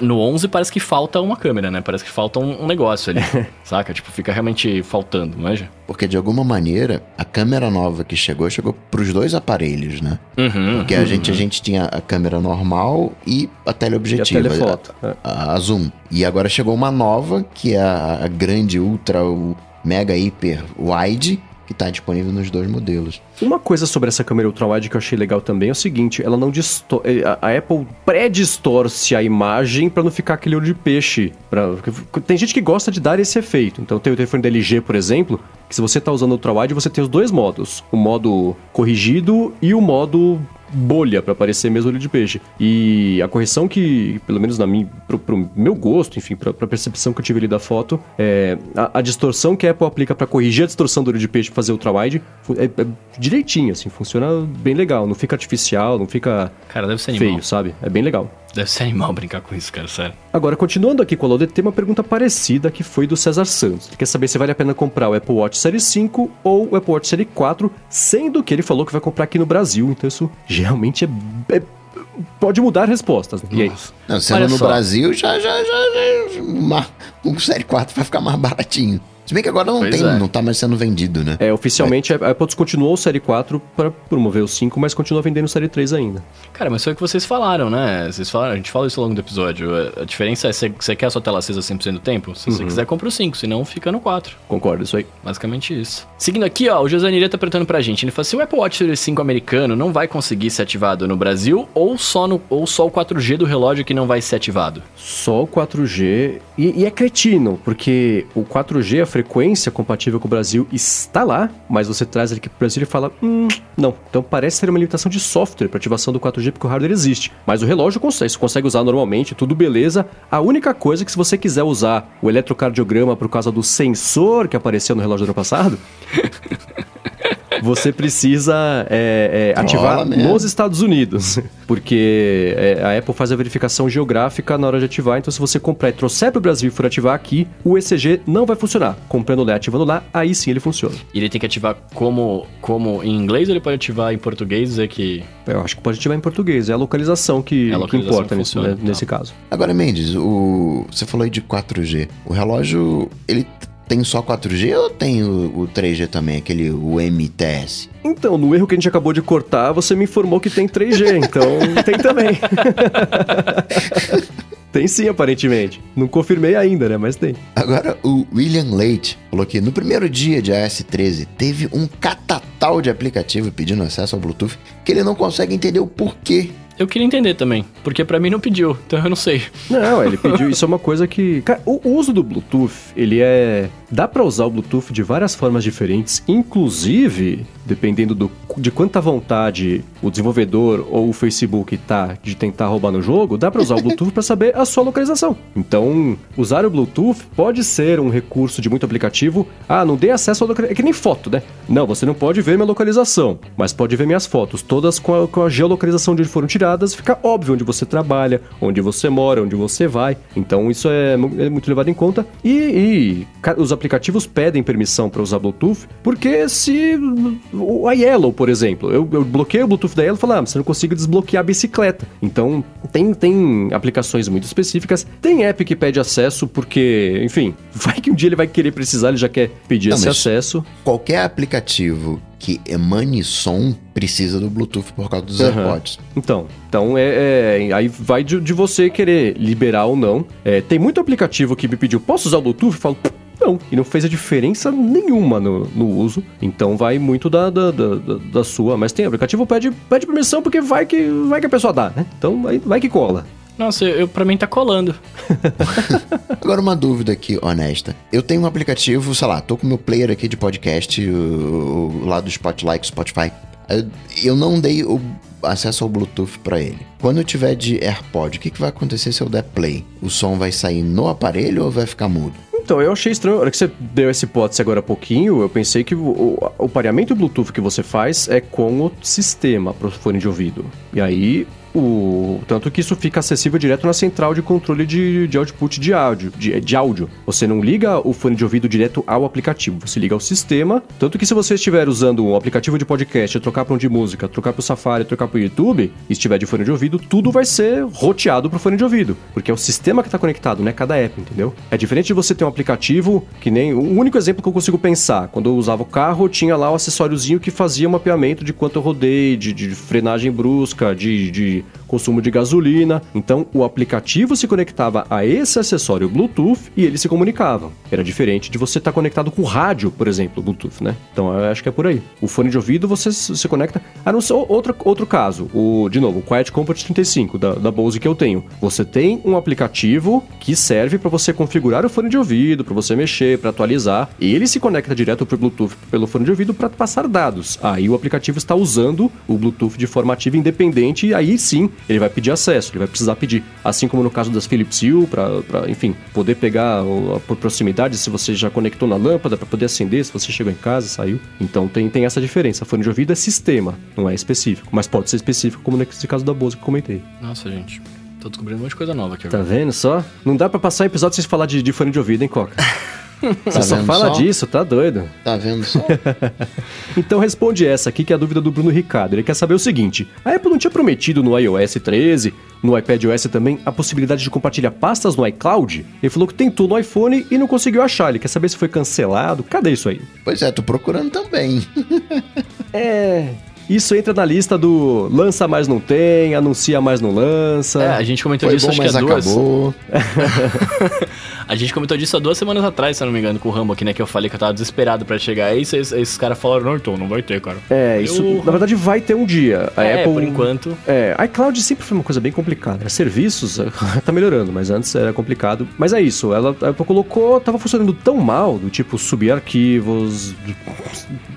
no 11 parece que falta uma câmera, né? Parece que falta um, um negócio ali, (laughs) saca? Tipo, fica realmente faltando, manja? Porque de alguma maneira, a câmera nova que chegou, chegou pros dois aparelhos, né? Uhum. Porque a, gente, a gente tinha a câmera normal e a teleobjetiva. E a telefoto, A, é. a- a zoom. E agora chegou uma nova, que é a, a grande, ultra, o mega, hiper wide, que tá disponível nos dois modelos. Uma coisa sobre essa câmera ultrawide que eu achei legal também é o seguinte, ela não distor a, a Apple pré-distorce a imagem pra não ficar aquele olho de peixe. Pra... Tem gente que gosta de dar esse efeito. Então tem o telefone da LG, por exemplo, que se você tá usando ultrawide, você tem os dois modos, o modo corrigido e o modo bolha pra parecer mesmo olho de peixe. E a correção que, pelo menos na minha, pro, pro meu gosto, enfim, pra, pra percepção que eu tive ali da foto, é a, a distorção que a Apple aplica pra corrigir a distorção do olho de peixe pra fazer ultrawide é, é direitinho, assim, funciona bem legal, não fica artificial, não fica Cara, deve ser animal. feio, sabe? É bem legal. Deve ser animal brincar com isso, cara, sério. Agora, continuando aqui com a Laude, tem uma pergunta parecida que foi do César Santos. Ele quer saber se vale a pena comprar o Apple Watch Série 5 ou o Apple Watch Série 4, sendo que ele falou que vai comprar aqui no Brasil. Então isso geralmente é... é- pode mudar respostas. né? E aí? Nossa. Não, sendo Olha no só. Brasil, já, já, já, já uma, um Série 4 vai ficar mais baratinho. Se bem que agora não Pois tem, é. não tá mais sendo vendido, né? É, oficialmente a Apple descontinuou o Série 4 para promover o 5, mas continua vendendo o Série 3 ainda. Cara, mas foi o que vocês falaram, né? Vocês falaram, a gente fala isso ao longo do episódio. A- diferença é se você quer a sua tela acesa 100% do tempo. Se você quiser, compra o 5, senão fica no 4. Concordo, isso aí. Basicamente isso. Seguindo aqui, ó, o José Nirê tá perguntando pra gente. Ele falou: se o Apple Watch Series 5 americano não vai conseguir ser ativado no Brasil, ou só, no, ou só o 4G do relógio que não vai ser ativado? Só o 4G. E, e é cretino, porque o 4G, a frequência compatível com o Brasil, está lá, mas você traz ele aqui pro Brasil e fala: hum, não. Então parece ser uma limitação de software para ativação do 4G, porque o hardware existe. Mas o relógio consegue, você consegue usar normalmente, tudo beleza. A única coisa é que se você quiser usar o eletrocardiograma por causa do sensor que apareceu no relógio do ano passado. (laughs) Você precisa é, é, ativar nos Estados Unidos, (laughs) porque é, a Apple faz a verificação geográfica na hora de ativar. Então, se você comprar e trouxer para o Brasil e for ativar aqui, o ECG não vai funcionar. Comprando lá, ativando lá, aí sim ele funciona. E ele tem que ativar como, como em inglês ou ele pode ativar em português dizer que. Eu acho que pode ativar em português. É a localização que, É a localização que importa que nesse, funciona, né, tá. nesse caso. Agora, Mendes, o... você falou aí de 4G. O relógio, ele tem só 4G ou tem o, o 3G também, aquele o MTS? Então, no erro que a gente acabou de cortar, você me informou que tem 3G, (laughs) então tem também. Tem sim, aparentemente. Não confirmei ainda, né? Mas tem. Agora, o William Leite falou que no primeiro dia de iOS 13 teve um catatal de aplicativo pedindo acesso ao Bluetooth que ele não consegue entender o porquê. Eu queria entender também, porque pra mim não pediu, então eu não sei. Não, ele (laughs) pediu. Isso é uma coisa que. Cara, o uso do Bluetooth, ele é. Dá pra usar o Bluetooth de várias formas diferentes, inclusive, dependendo do, de quanta vontade o desenvolvedor ou o Facebook tá de tentar roubar no jogo, dá pra usar o (laughs) Bluetooth pra saber a sua localização. Então, usar o Bluetooth pode ser um recurso de muito aplicativo. Ah, não dei acesso à localização. É que nem foto, né? Não, você não pode ver minha localização, mas pode ver minhas fotos, todas com a, com a geolocalização de onde foram tiradas, fica óbvio onde você trabalha, onde você mora, onde você vai. Então, isso é, é muito levado em conta. E, e os aplicativos pedem permissão para usar Bluetooth, porque se a Yellow, por exemplo, eu, eu bloqueio o Bluetooth da Yellow e falo, ah, você não consigo desbloquear a bicicleta. Então, tem, tem aplicações muito específicas. Tem app que pede acesso porque, enfim, (laughs) vai que um dia ele vai querer precisar, ele já quer pedir Não, esse acesso. Qualquer aplicativo que emane som precisa do Bluetooth por causa dos Aham. AirPods. Então, então é, é- aí vai de, de você querer liberar ou não. É, tem muito aplicativo que me pediu, posso usar o Bluetooth? Eu falo, não. E não fez a diferença nenhuma no, no uso. Então vai muito da, da, da, da- da sua. Mas tem aplicativo pede, pede permissão porque vai que, vai que a pessoa dá, né? Então vai, vai que cola. Nossa, eu, pra mim tá colando. (laughs) Agora uma dúvida aqui, honesta. Eu tenho um aplicativo, sei lá, tô com meu player aqui de podcast, o, o, lá do Spotlight, Spotify. Eu, eu não dei o acesso ao Bluetooth pra ele. Quando eu tiver de AirPod, o que, que vai acontecer se eu der play? O som vai sair no aparelho ou vai ficar mudo? Então, eu achei estranho. Na hora que você deu essa hipótese agora há pouquinho, eu pensei que o, o, o pareamento Bluetooth que você faz é com o sistema para o fone de ouvido. E aí, o tanto que isso fica acessível direto na central de controle de, de output de áudio, de, de áudio. Você não liga o fone de ouvido direto ao aplicativo, você liga ao sistema. Tanto que se você estiver usando um aplicativo de podcast, trocar para um de música, trocar para o Safari, trocar para o YouTube, e estiver de fone de ouvido, tudo vai ser roteado para o fone de ouvido, porque é o sistema que está conectado, não é cada app, entendeu? É diferente de você ter um aplicativo que nem o único exemplo que eu consigo pensar, quando eu usava o carro, tinha lá o acessóriozinho que fazia mapeamento de quanto eu rodei, de, de frenagem brusca, de, de consumo de gasolina. Então, o aplicativo se conectava a esse acessório Bluetooth e eles se comunicavam. Era diferente de você estar conectado com rádio, por exemplo, Bluetooth, né? Então, eu acho que é por aí. O fone de ouvido você se conecta. A não ser outro, outro caso, o, de novo, o Quiet Comfort 35 da, da Bose que eu tenho. Você tem um aplicativo que serve para você configurar o fone de ouvido, para você mexer, para atualizar. E ele se conecta direto pro Bluetooth pelo fone de ouvido para passar dados. Aí o aplicativo está usando o Bluetooth de forma ativa independente, e aí sim ele vai pedir acesso, ele vai precisar pedir. Assim como no caso das Philips Hue, para, enfim, poder pegar por proximidade se você já conectou na lâmpada, para poder acender, se você chegou em casa, saiu. Então tem, tem essa diferença. Fone de ouvido é sistema, não é específico. Mas pode ser específico, como nesse caso da Bose que eu comentei. Nossa, gente. Tô descobrindo um monte de coisa nova aqui Tá agora. vendo só? Não dá pra passar episódio sem se falar de, de fone de ouvido, hein, Coca? (laughs) Você só vendo fala só? disso, tá doido? Tá vendo só? (laughs) Então responde essa aqui que é a dúvida do Bruno Ricardo. Ele quer saber o seguinte: a Apple não tinha prometido no iOS 13, no iPadOS também, a possibilidade de compartilhar pastas no iCloud? Ele falou que tentou no iPhone e não conseguiu achar. Ele quer saber se foi cancelado. Cadê isso aí? pois é, tô procurando também. É. Isso entra na lista do lança mais não tem, anuncia mais não lança. É, a gente comentou Foi disso bom, acho que há duas. acabou. (laughs) A gente comentou disso há duas semanas atrás, se eu não me engano, com o Rambo aqui, né? Que eu falei que eu tava desesperado pra chegar. Aí esses, esses caras falaram, não, então, não vai ter, cara. É, isso Eu- na verdade vai ter um dia. A é, Apple por enquanto. É, iCloud sempre foi uma coisa bem complicada. Serviços (laughs) tá melhorando, mas antes era complicado. Mas é isso, ela a Apple colocou, tava funcionando tão mal, do tipo subir arquivos,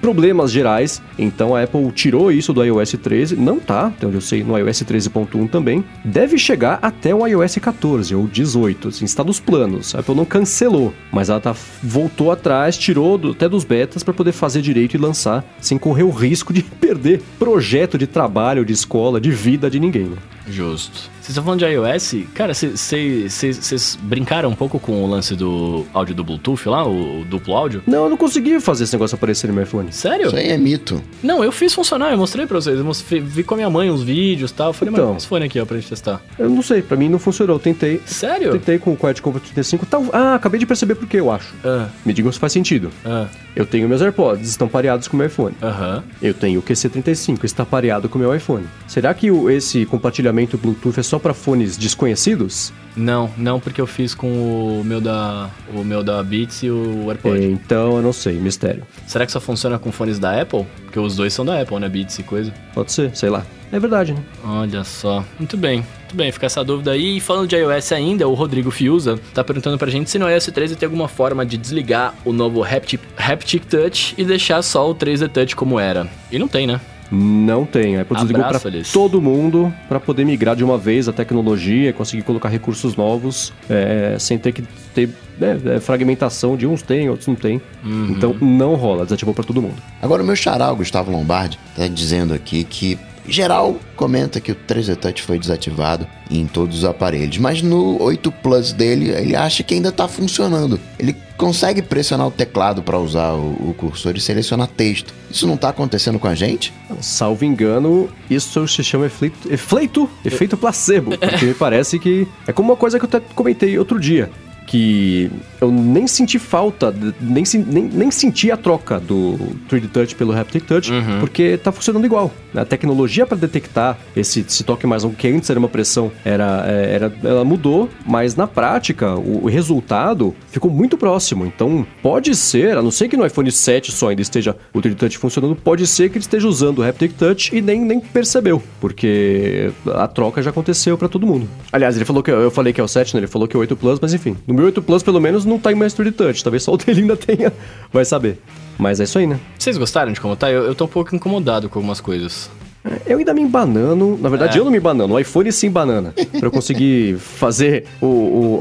problemas gerais. Então a Apple tirou isso do iOS 13, não tá, onde eu sei, no iOS 13.1 também. Deve chegar até o iOS 14 ou 18, assim, está nos planos. A Apple não cancelou, mas ela tá, voltou atrás, tirou do- até dos betas para poder fazer direito e lançar, sem correr o risco de (laughs) perder projeto de trabalho, de escola, de vida de ninguém. Né? Justo. Vocês estão falando de iOS? Cara, vocês brincaram um pouco com o lance do áudio do Bluetooth lá, o, o duplo áudio? Não, eu não consegui fazer esse negócio aparecer no meu iPhone. Sério? Isso aí é mito. Não, eu fiz funcionar, eu mostrei pra vocês. Eu mostrei- vi com a minha mãe uns vídeos e tal. Eu falei, Então. mas esse fone aqui, ó, pra gente testar. Eu não sei, pra mim não funcionou. Eu tentei. Sério? Tentei com o Quiet Comfort 35. Tal... Ah, acabei de perceber por que eu acho. Ah, Me digam se faz sentido. ah, Eu tenho meus AirPods, estão pareados com o meu iPhone. aham. Eu tenho o QC35, está pareado com o meu iPhone. Será que esse compartilhamento cabeamento Bluetooth é só para fones desconhecidos? Não, não porque eu fiz com o meu da, o meu da Beats e o AirPod. É, então eu não sei, mistério. Será que só funciona com fones da Apple? Porque os dois são da Apple, né? Beats e coisa. Pode ser, sei lá. É verdade, né? Olha só. Muito bem. Muito bem, fica essa dúvida aí. E falando de iOS ainda, o Rodrigo Fiuza tá perguntando pra gente se no iOS 13 tem alguma forma de desligar o novo Haptic, Haptic Touch e deixar só o 3D Touch como era. E não tem, né? Não tem. A Apple desligou para todo mundo para poder migrar de uma vez a tecnologia e conseguir colocar recursos novos é, sem ter que ter né, é, fragmentação de uns tem, outros não tem. Então não rola, desativou para todo mundo. Agora o meu xará, o Gustavo Lombardi, tá dizendo aqui que geral comenta que o 3D Touch foi desativado em todos os aparelhos, mas no 8 Plus dele ele acha que ainda tá funcionando. Ele consegue pressionar o teclado para usar o, o cursor e selecionar texto. Isso não tá acontecendo com a gente? Salvo engano, isso se chama efeito, efeito, efeito placebo, porque me (laughs) parece que é como uma coisa que eu até comentei outro dia. Que eu nem senti falta, nem, nem, nem senti a troca do 3D Touch pelo Haptic Touch, porque tá funcionando igual. A tecnologia para detectar esse, esse toque mais longo, que antes era uma pressão, era, é, era, ela mudou, mas na prática o, o resultado ficou muito próximo. Então pode ser, a não ser que no iPhone 7 só ainda esteja o 3D Touch funcionando, pode ser que ele esteja usando o Haptic Touch e nem, nem percebeu, porque a troca já aconteceu para todo mundo. Aliás, ele falou que eu falei que é o 7, né? Ele falou que é o 8 Plus, mas enfim, no meu 8 Plus pelo menos não tá em mais 3D Touch, talvez só o (laughs) dele ainda tenha, vai saber. Mas é isso aí, né? Vocês gostaram de como tá? Eu, eu tô um pouco incomodado com algumas coisas. Eu ainda me banano, na verdade É. eu não me banano, o iPhone sim banana, pra eu conseguir (laughs) fazer o,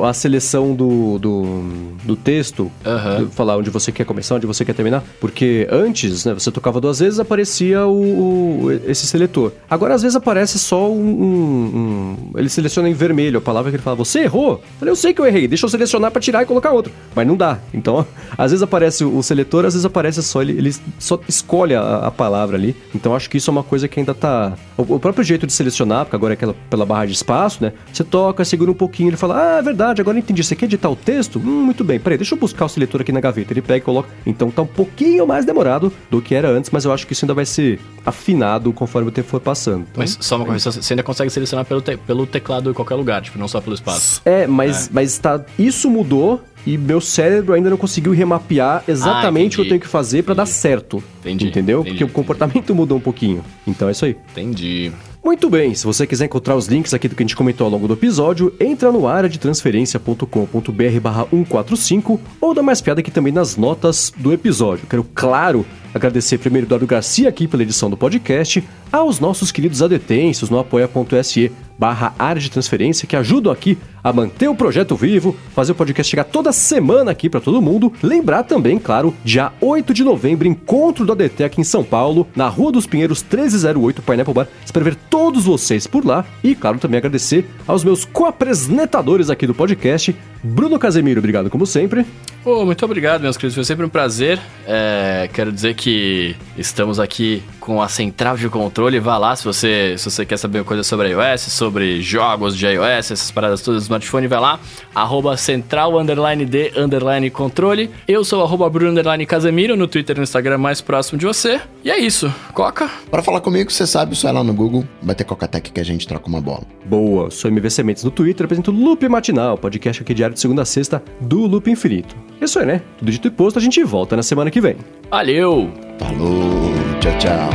o- a seleção do, do, do texto, Aham. do- falar onde você quer começar, onde você quer terminar, porque antes, né, você tocava duas vezes, aparecia o, o- esse seletor. Agora às vezes aparece só um, um- um- ele seleciona em vermelho a palavra que ele fala, você errou? Eu falei, eu sei que eu errei, deixa eu selecionar pra tirar e colocar outro, mas não dá. Então, (laughs) às vezes aparece o seletor, às vezes aparece só, ele, ele só escolhe a, a palavra ali, então acho que isso é uma coisa que ainda tá. O, próprio jeito de selecionar, porque agora é aquela, pela barra de espaço, né? Você toca, segura um pouquinho, ele fala: Ah, é verdade, agora entendi. Você quer editar o texto? Hum, muito bem. Peraí, deixa eu buscar o seletor aqui na gaveta. Ele pega e coloca. Então tá um pouquinho mais demorado do que era antes, mas eu acho que isso ainda vai ser afinado conforme o tempo for passando. Então, Mas só uma correção, você ainda consegue selecionar pelo, te- pelo teclado em qualquer lugar, tipo, não só pelo espaço. É, mas, mas tá, isso mudou e meu cérebro ainda não conseguiu remapear exatamente o que eu tenho que fazer pra dar certo. Entendi, Entendeu? entendi, Porque o comportamento mudou um pouquinho. Então é isso aí. Entendi. Muito bem, se você quiser encontrar os links aqui do que a gente comentou ao longo do episódio, entra no área de transferência.com.br barra 145 ou dá mais piada aqui também nas notas do episódio. Quero, claro, agradecer primeiro Eduardo Garcia aqui pela edição do podcast, aos nossos queridos adetêncios no apoia.se barra área de transferência que ajudam aqui a manter o projeto vivo, fazer o podcast chegar toda semana aqui pra todo mundo. Lembrar também, claro, dia 8 de novembro, encontro do ADT aqui em São Paulo, na Rua dos Pinheiros 1308, Pineapple Bar. Espero ver todos vocês por lá e, claro, também agradecer aos meus co-apresentadores aqui do podcast. Bruno Casemiro, obrigado como sempre. Pô, muito obrigado, meus queridos. Foi sempre um prazer. É, quero dizer que estamos aqui com a central de controle. Vá lá se você, se você quer saber coisa sobre iOS, sobre jogos de iOS, essas paradas todas smartphone, vai lá. Arroba central underline de underline controle. Eu sou arroba Bruno underline Casemiro no Twitter e no Instagram mais próximo de você. E é isso. Coca? Para falar comigo, você sabe, só ir lá no Google, bater Cocatec que a gente troca uma bola. Boa, sou MVC Mendes no Twitter, apresento o Loop Matinal, podcast aqui diário de segunda a sexta do Loop Infinito. Isso aí, né? Tudo dito e posto, a gente volta na semana que vem. Valeu! Falou, tchau, tchau.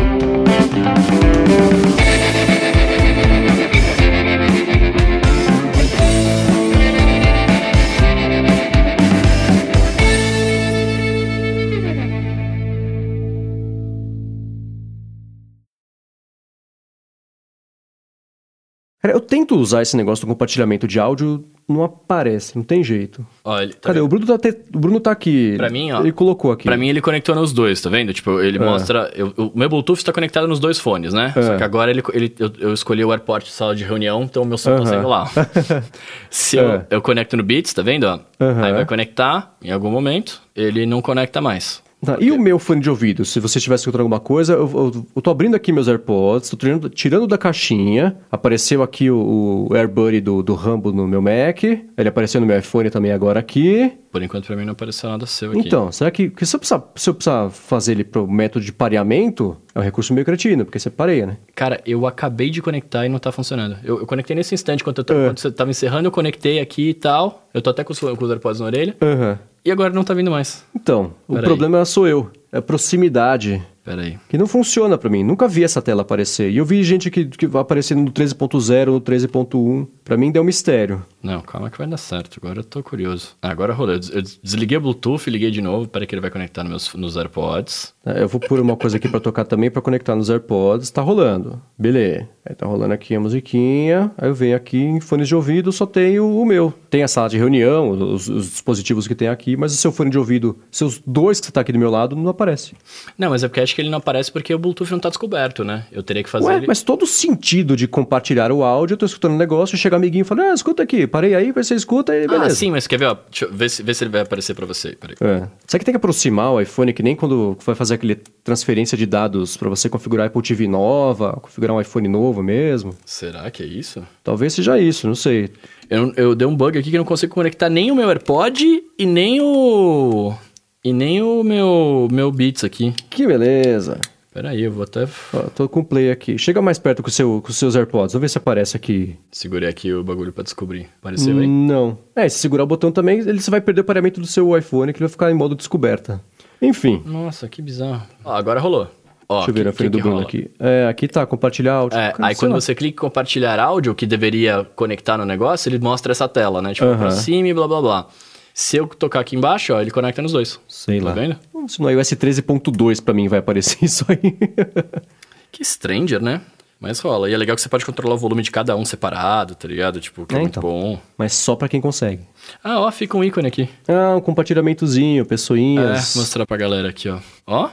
Cara, eu tento usar esse negócio do compartilhamento de áudio, não aparece, não tem jeito. Olha, tá Cadê? O Bruno tá, te- o Bruno tá aqui. Pra mim, ó, Ele colocou aqui. Pra mim, ele conectou nos dois, tá vendo? Tipo, ele mostra. eu- o meu Bluetooth está conectado nos dois fones, né? É. Só que agora ele, ele- eu, eu escolhi o AirPort de sala de reunião, então o meu som tá Aham. saindo lá. (laughs) Se eu, É. eu conecto no Beats, tá vendo? ó? Aham. Aí vai conectar em algum momento, ele não conecta mais. Tá, e o meu fone de ouvido? Se você estivesse escutando alguma coisa, eu, eu, eu tô abrindo aqui meus AirPods, tô tirando, tirando da caixinha, apareceu aqui o, o AirBuddy do, do Rambo no meu Mac, ele apareceu no meu iPhone também agora aqui. Por enquanto, pra mim, não apareceu nada seu aqui. Então, será que, que se, eu precisar, se eu precisar fazer ele pro método de pareamento, é um recurso meio cretino, porque você pareia, né? Cara, eu acabei de conectar e não tá funcionando. Eu, eu conectei nesse instante, quando, eu É. quando você tava encerrando, eu conectei aqui e tal. Eu tô até com os, com os AirPods na orelha. Aham. E agora não tá vindo mais. Então, o Peraí. problema sou eu, é a proximidade. Pera aí. Que não funciona pra mim. Nunca vi essa tela aparecer. E eu vi gente que, que vai aparecendo no 13.0, no 13.1. Pra mim deu um mistério. Não, calma que vai dar certo. Agora eu tô curioso. Ah, agora rolou. Eu des- eu desliguei o Bluetooth, liguei de novo. Peraí que ele vai conectar nos, meus, nos AirPods. É, Eu vou pôr uma coisa aqui pra tocar também, pra conectar nos AirPods. Tá rolando. Beleza. Aí tá rolando aqui a musiquinha. Aí eu venho aqui em fones de ouvido, só tenho o meu. Tem a sala de reunião, os, os dispositivos que tem aqui, mas o seu fone de ouvido, seus dois que tá aqui do meu lado, não aparece. Não, mas é porque acho que ele não aparece porque o Bluetooth não tá descoberto, né? Eu teria que fazer Ué, ele... mas todo sentido de compartilhar o áudio, eu tô escutando um negócio, chega amiguinho e fala, ah, escuta aqui, parei aí, você escuta e beleza. Ah, sim, mas quer ver, ó? Deixa eu ver se, ver se ele vai aparecer pra você. Peraí. É. Será que tem que aproximar o iPhone que nem quando vai fazer aquele transferência de dados pra você configurar Apple TV nova, configurar um iPhone novo mesmo? Será que é isso? Talvez seja isso, não sei. Eu, eu dei um bug aqui que eu não consigo conectar nem o meu AirPod e nem o... E nem o meu, meu Beats aqui. Que beleza. Pera aí, eu vou até... Ó, tô com o play aqui. Chega mais perto com, seu, com os seus AirPods. Vamos ver se aparece aqui. Segurei aqui o bagulho pra descobrir. Apareceu aí? Não. É, se segurar o botão também, ele você vai perder o pareamento do seu iPhone, que ele vai ficar em modo descoberta. Enfim. Nossa, que bizarro. Ó, agora rolou. Ó, Deixa eu ver que- na frente do Bruno rola? aqui. É, aqui tá, compartilhar áudio. É, Cara, aí quando lá. você clica em compartilhar áudio, que deveria conectar no negócio, ele mostra essa tela, né? Tipo, Aham. aproxime e blá blá blá. Se eu tocar aqui embaixo, ó, ele conecta nos dois. Sei tá lá. vendo? Se no iOS 13.2 pra mim vai aparecer (laughs) isso aí. Que stranger, né? Mas rola. E é legal que você pode controlar o volume de cada um separado, tá ligado? Tipo, que é, É, muito então. bom. Mas só pra quem consegue. Ah, ó, fica um ícone aqui. Ah, um compartilhamentozinho, É, pessoinhas. mostrar pra galera aqui, ó. Ó,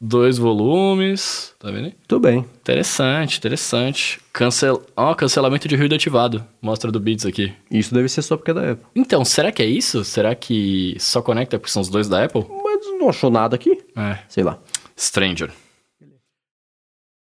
dois volumes, tá vendo aí? Tudo bem. Interessante, interessante. Cancel... Ó, cancelamento de ruído ativado. Mostra do Beats aqui. Isso deve ser só porque é da Apple. Então, será que é isso? Será que só conecta porque são os dois da Apple? Mas não achou nada aqui? É. Sei lá. Stranger.